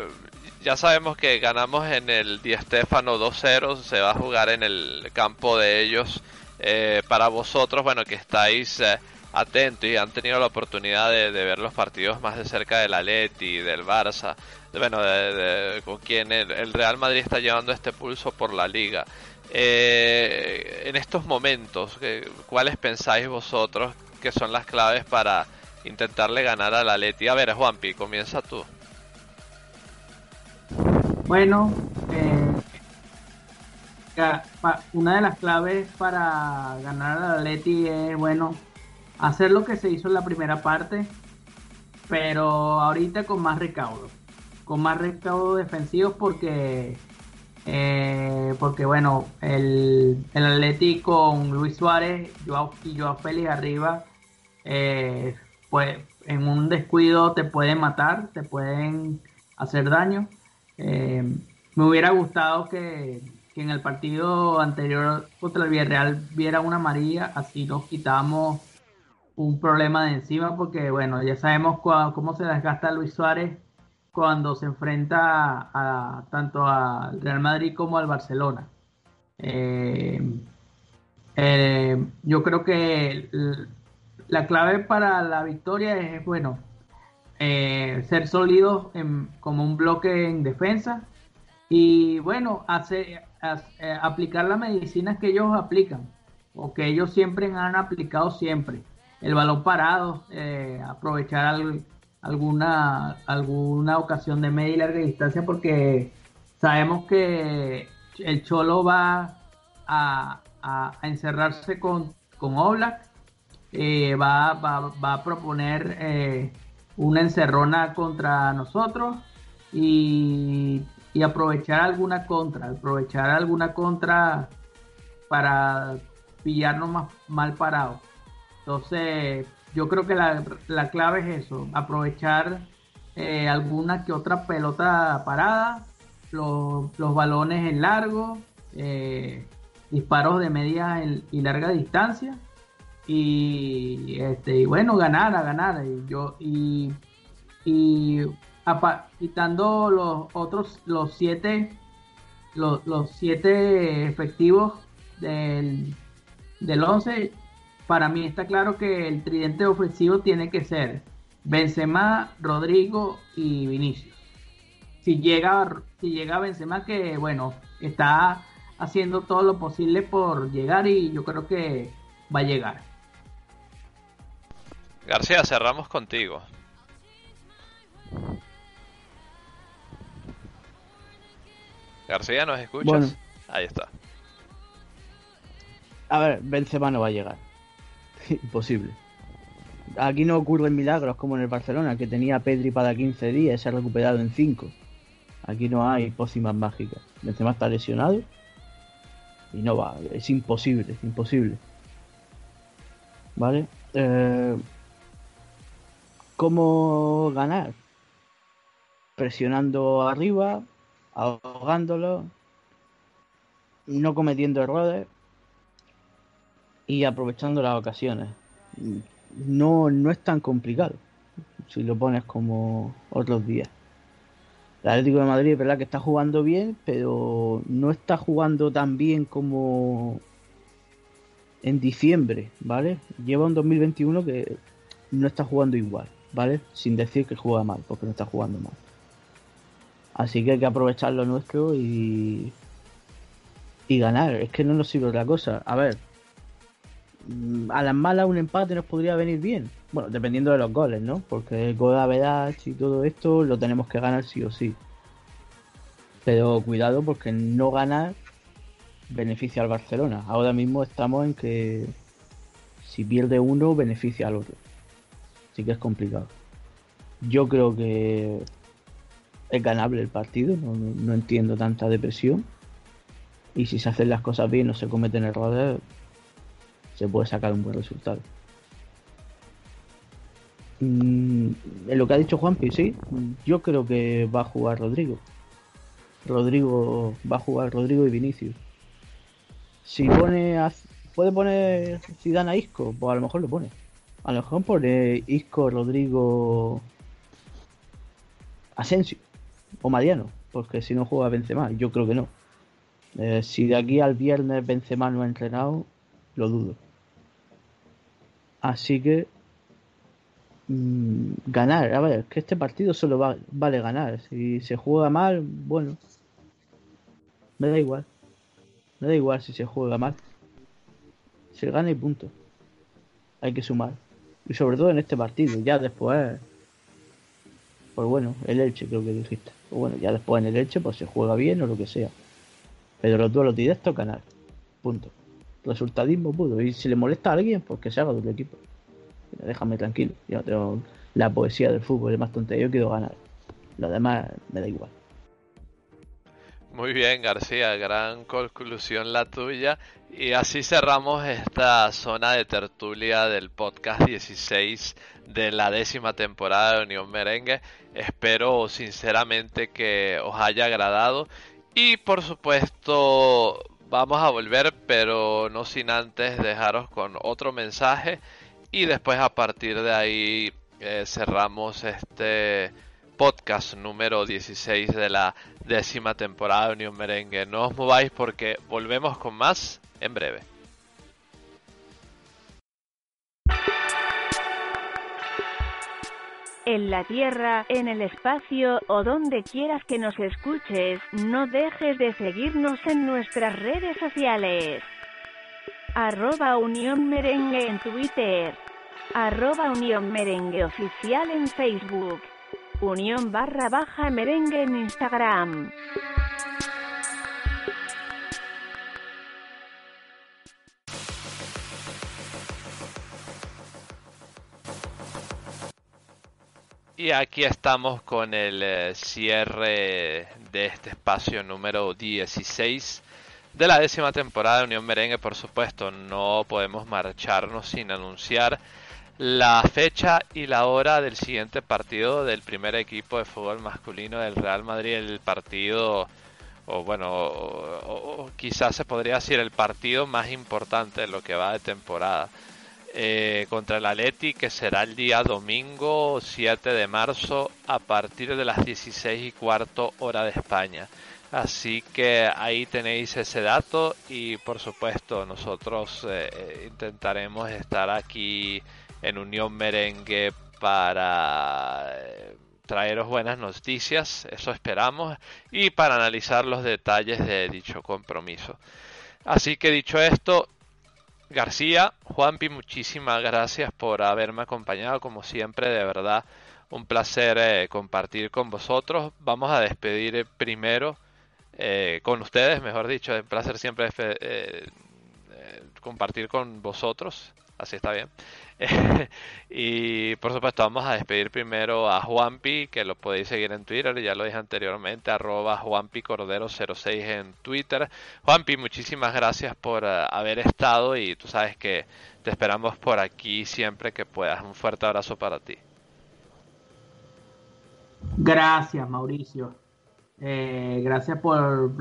ya sabemos que ganamos en el Di Stefano 2-0, se va a jugar en el campo de ellos. Eh, para vosotros, bueno, que estáis eh, atentos y han tenido la oportunidad de, ver los partidos más de cerca del Atleti, del Barça, bueno, con quien el, Real Madrid está llevando este pulso por la liga. Eh, en estos momentos, ¿cuáles pensáis vosotros que son las claves para intentarle ganar al Atleti? A ver, Juanpi, comienza tú. Bueno, eh, una de las claves para ganar al Atleti es, bueno, hacer lo que se hizo en la primera parte, pero ahorita con más recaudo, con más recaudo defensivo porque, eh, porque bueno, el, el Atleti con Luis Suárez y Joao Félix arriba, eh, pues en un descuido te pueden matar, te pueden hacer daño. Eh, me hubiera gustado que, en el partido anterior contra el Villarreal viera una amarilla, así nos quitamos un problema de encima, porque bueno, ya sabemos cómo se desgasta Luis Suárez cuando se enfrenta a, tanto al Real Madrid como al Barcelona. Eh, eh, yo creo que la clave para la victoria es, bueno, eh, ser sólidos como un bloque en defensa y bueno, hacer, eh, aplicar las medicinas que ellos aplican o que ellos siempre han aplicado siempre. El balón parado, eh, aprovechar alguna, alguna ocasión de media y larga distancia porque sabemos que el Cholo va a, encerrarse con, con Oblak eh, va, va, a proponer una encerrona contra nosotros y, aprovechar alguna contra, aprovechar alguna contra para pillarnos más mal parados. Entonces, yo creo que la, la clave es eso, aprovechar eh, alguna que otra pelota parada, los, los balones en largo, eh, disparos de media y larga distancia y este y bueno ganar a ganar y yo y, y quitando los otros los siete los, siete efectivos del, del 11 para mí está claro que el tridente ofensivo tiene que ser Benzema, Rodrigo y Vinicius. Si llega, si llega Benzema, que bueno, está haciendo todo lo posible por llegar y yo creo que va a llegar. García, cerramos contigo. García, ¿nos escuchas? Ahí está. A ver, Benzema no va a llegar. Imposible aquí no ocurren milagros como en el Barcelona, que tenía Pedri para 15 días y se ha recuperado en 5. Aquí no hay pócimas mágicas. Benzema está lesionado y no va, es imposible, es imposible. ¿Vale? Eh, ¿Cómo ganar? Presionando arriba, ahogándolo, no cometiendo errores y aprovechando las ocasiones no, no es tan complicado si lo pones como otros días. El Atlético de Madrid es verdad que está jugando bien, pero no está jugando tan bien como en diciembre, ¿vale? Lleva un 2021 que no está jugando igual, ¿vale? Sin decir que juega mal, porque no está jugando mal. Así que hay que aprovechar lo nuestro y, y ganar. Es que no nos sirve otra cosa. A ver, Mm, a las malas un empate nos podría venir bien. Bueno, dependiendo de los goles, ¿no? Porque el gol de y todo esto lo tenemos que ganar sí o sí. Pero cuidado porque no ganar beneficia al Barcelona. Ahora mismo estamos en que si pierde uno beneficia al otro. Así que es complicado. Yo creo que es ganable el partido, no, entiendo tanta depresión. Y si se hacen las cosas bien, no se cometen errores, se puede sacar un buen resultado. Mm, en lo que ha dicho Juanpi, sí, yo creo que va a jugar Rodrigo. Rodrigo va a jugar Rodrigo y Vinicius. Si pone puede poner Zidane a Isco, pues a lo mejor lo pone. A lo mejor pone Isco, Rodrigo, Asensio o Mariano, porque si no juega Benzema, yo creo que no. Eh, si de aquí al viernes Benzema no ha entrenado, lo dudo. Así que mm, ganar, a ver, que este partido solo vale ganar. Si se juega mal, bueno, me da igual. Me da igual si se juega mal. Se gana y punto. Hay que sumar. Y sobre todo en este partido. Ya después, pues bueno, el Elche creo que dijiste. Pues bueno, ya después en el Elche pues se juega bien o lo que sea. Pero los duelos directos ganar. Punto resultadismo pudo. Y si le molesta a alguien, pues que se haga del equipo. Déjame tranquilo. Yo tengo la poesía del fútbol, es más tontería. Yo quiero ganar. Lo demás me da igual. Muy bien, García, gran conclusión la tuya. Y así cerramos esta zona de tertulia del podcast 16 de la décima temporada de Unión Merengue. Espero sinceramente que os haya agradado. Y por supuesto, vamos a volver, pero no sin antes dejaros con otro mensaje y después a partir de ahí eh, cerramos este podcast número 16 de la décima temporada de Unión Merengue. No os mováis porque volvemos con más en breve. en la tierra, en el espacio o donde quieras que nos escuches, no dejes de seguirnos en nuestras redes sociales. Arroba Unión Merengue en Twitter. Arroba Unión Merengue Oficial en Facebook unión barra baja merengue en Instagram. Y aquí estamos con el eh, cierre de este espacio número 16 de la décima temporada de Unión Merengue, por supuesto. No podemos marcharnos sin anunciar la fecha y la hora del siguiente partido del primer equipo de fútbol masculino del Real Madrid, el partido, o bueno, o, quizás se podría decir el partido más importante de lo que va de temporada. Eh, contra el Atleti, que será el día domingo 7 de marzo a partir de las 16 y cuarto hora de España. Así que ahí tenéis ese dato y por supuesto nosotros eh, eh, intentaremos estar aquí en Unión Merengue para traeros buenas noticias, eso esperamos, y para analizar los detalles de dicho compromiso. Así que dicho esto, García, Juanpi, muchísimas gracias por haberme acompañado, como siempre, de verdad, un placer eh, compartir con vosotros. Vamos a despedir eh, primero eh, con ustedes, mejor dicho, un placer siempre compartir con vosotros, así está bien. y por supuesto vamos a despedir primero a Juanpi, que lo podéis seguir en Twitter, ya lo dije anteriormente, arroba Juanpi Cordero06 en Twitter. Juanpi, muchísimas gracias por uh, haber estado y tú sabes que te esperamos por aquí siempre que puedas. Un fuerte abrazo para ti. Gracias, Mauricio. Eh, gracias por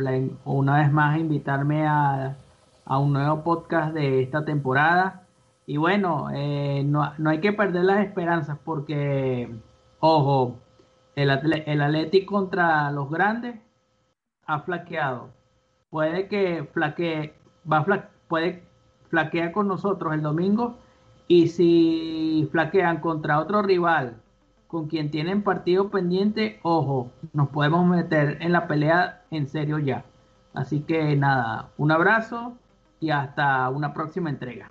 una vez más invitarme a, a un nuevo podcast de esta temporada. Y bueno, eh, no, no, hay que perder las esperanzas porque, ojo, el, el contra los grandes ha flaqueado. Puede que flaquee, va puede flaquear con nosotros el domingo y si flaquean contra otro rival con quien tienen partido pendiente, ojo, nos podemos meter en la pelea en serio ya. Así que nada, un abrazo y hasta una próxima entrega.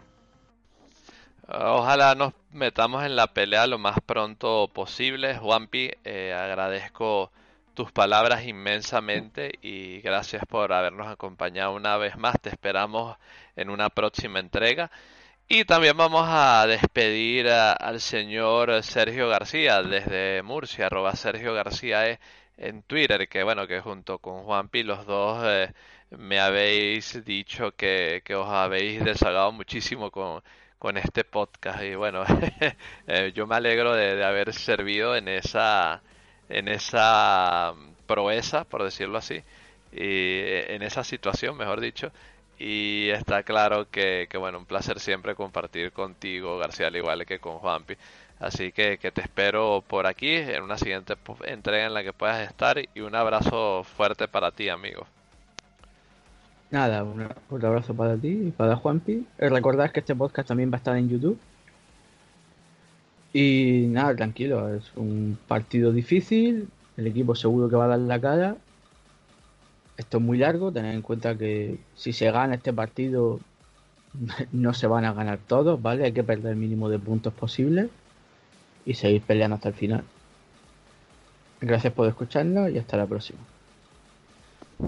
Ojalá nos metamos en la pelea lo más pronto posible. Juanpi, eh, agradezco tus palabras inmensamente y gracias por habernos acompañado una vez más. Te esperamos en una próxima entrega. Y también vamos a despedir al señor Sergio García desde Murcia, arroba Sergio García e en Twitter, que bueno, que junto con Juanpi los dos eh, me habéis dicho que, que os habéis desagado muchísimo con con este podcast y bueno eh, yo me alegro de, haber servido en esa en esa proeza por decirlo así y en esa situación mejor dicho y está claro que, bueno un placer siempre compartir contigo García al igual que con Juanpi. Así que, que te espero por aquí en una siguiente entrega en la que puedas estar y un abrazo fuerte para ti amigo Nada, un, abrazo para ti y para Juanpi. Eh, recordad que este podcast también va a estar en YouTube. Y nada, tranquilo, es un partido difícil. El equipo seguro que va a dar la cara. Esto es muy largo, tened en cuenta que si se gana este partido no se van a ganar todos, ¿vale? Hay que perder el mínimo de puntos posible y seguir peleando hasta el final. Gracias por escucharnos y hasta la próxima.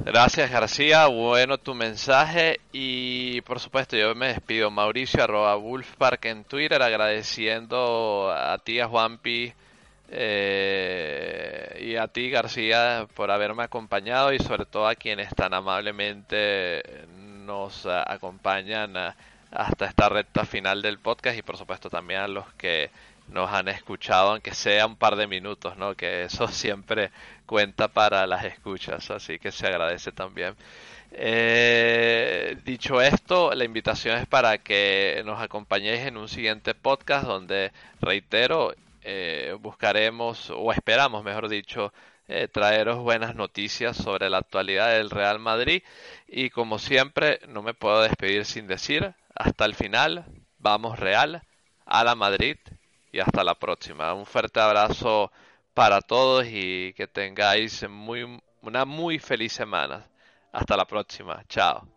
Gracias García, bueno tu mensaje. Y por supuesto yo me despido. Mauricio arroba Wolfpark en Twitter agradeciendo a ti a Juanpi eh, y a ti García por haberme acompañado y sobre todo a quienes tan amablemente nos acompañan hasta esta recta final del podcast y por supuesto también a los que nos han escuchado, aunque sea un par de minutos, ¿no? Que eso siempre cuenta para las escuchas, así que se agradece también. Eh, dicho esto, la invitación es para que nos acompañéis en un siguiente podcast donde, reitero, eh, buscaremos, o esperamos, mejor dicho, eh, traeros buenas noticias sobre la actualidad del Real Madrid. Y como siempre, no me puedo despedir sin decir, hasta el final, vamos Real, a la Madrid y hasta la próxima. Un fuerte abrazo para todos y que tengáis muy, una muy feliz semana. Hasta la próxima. Chao.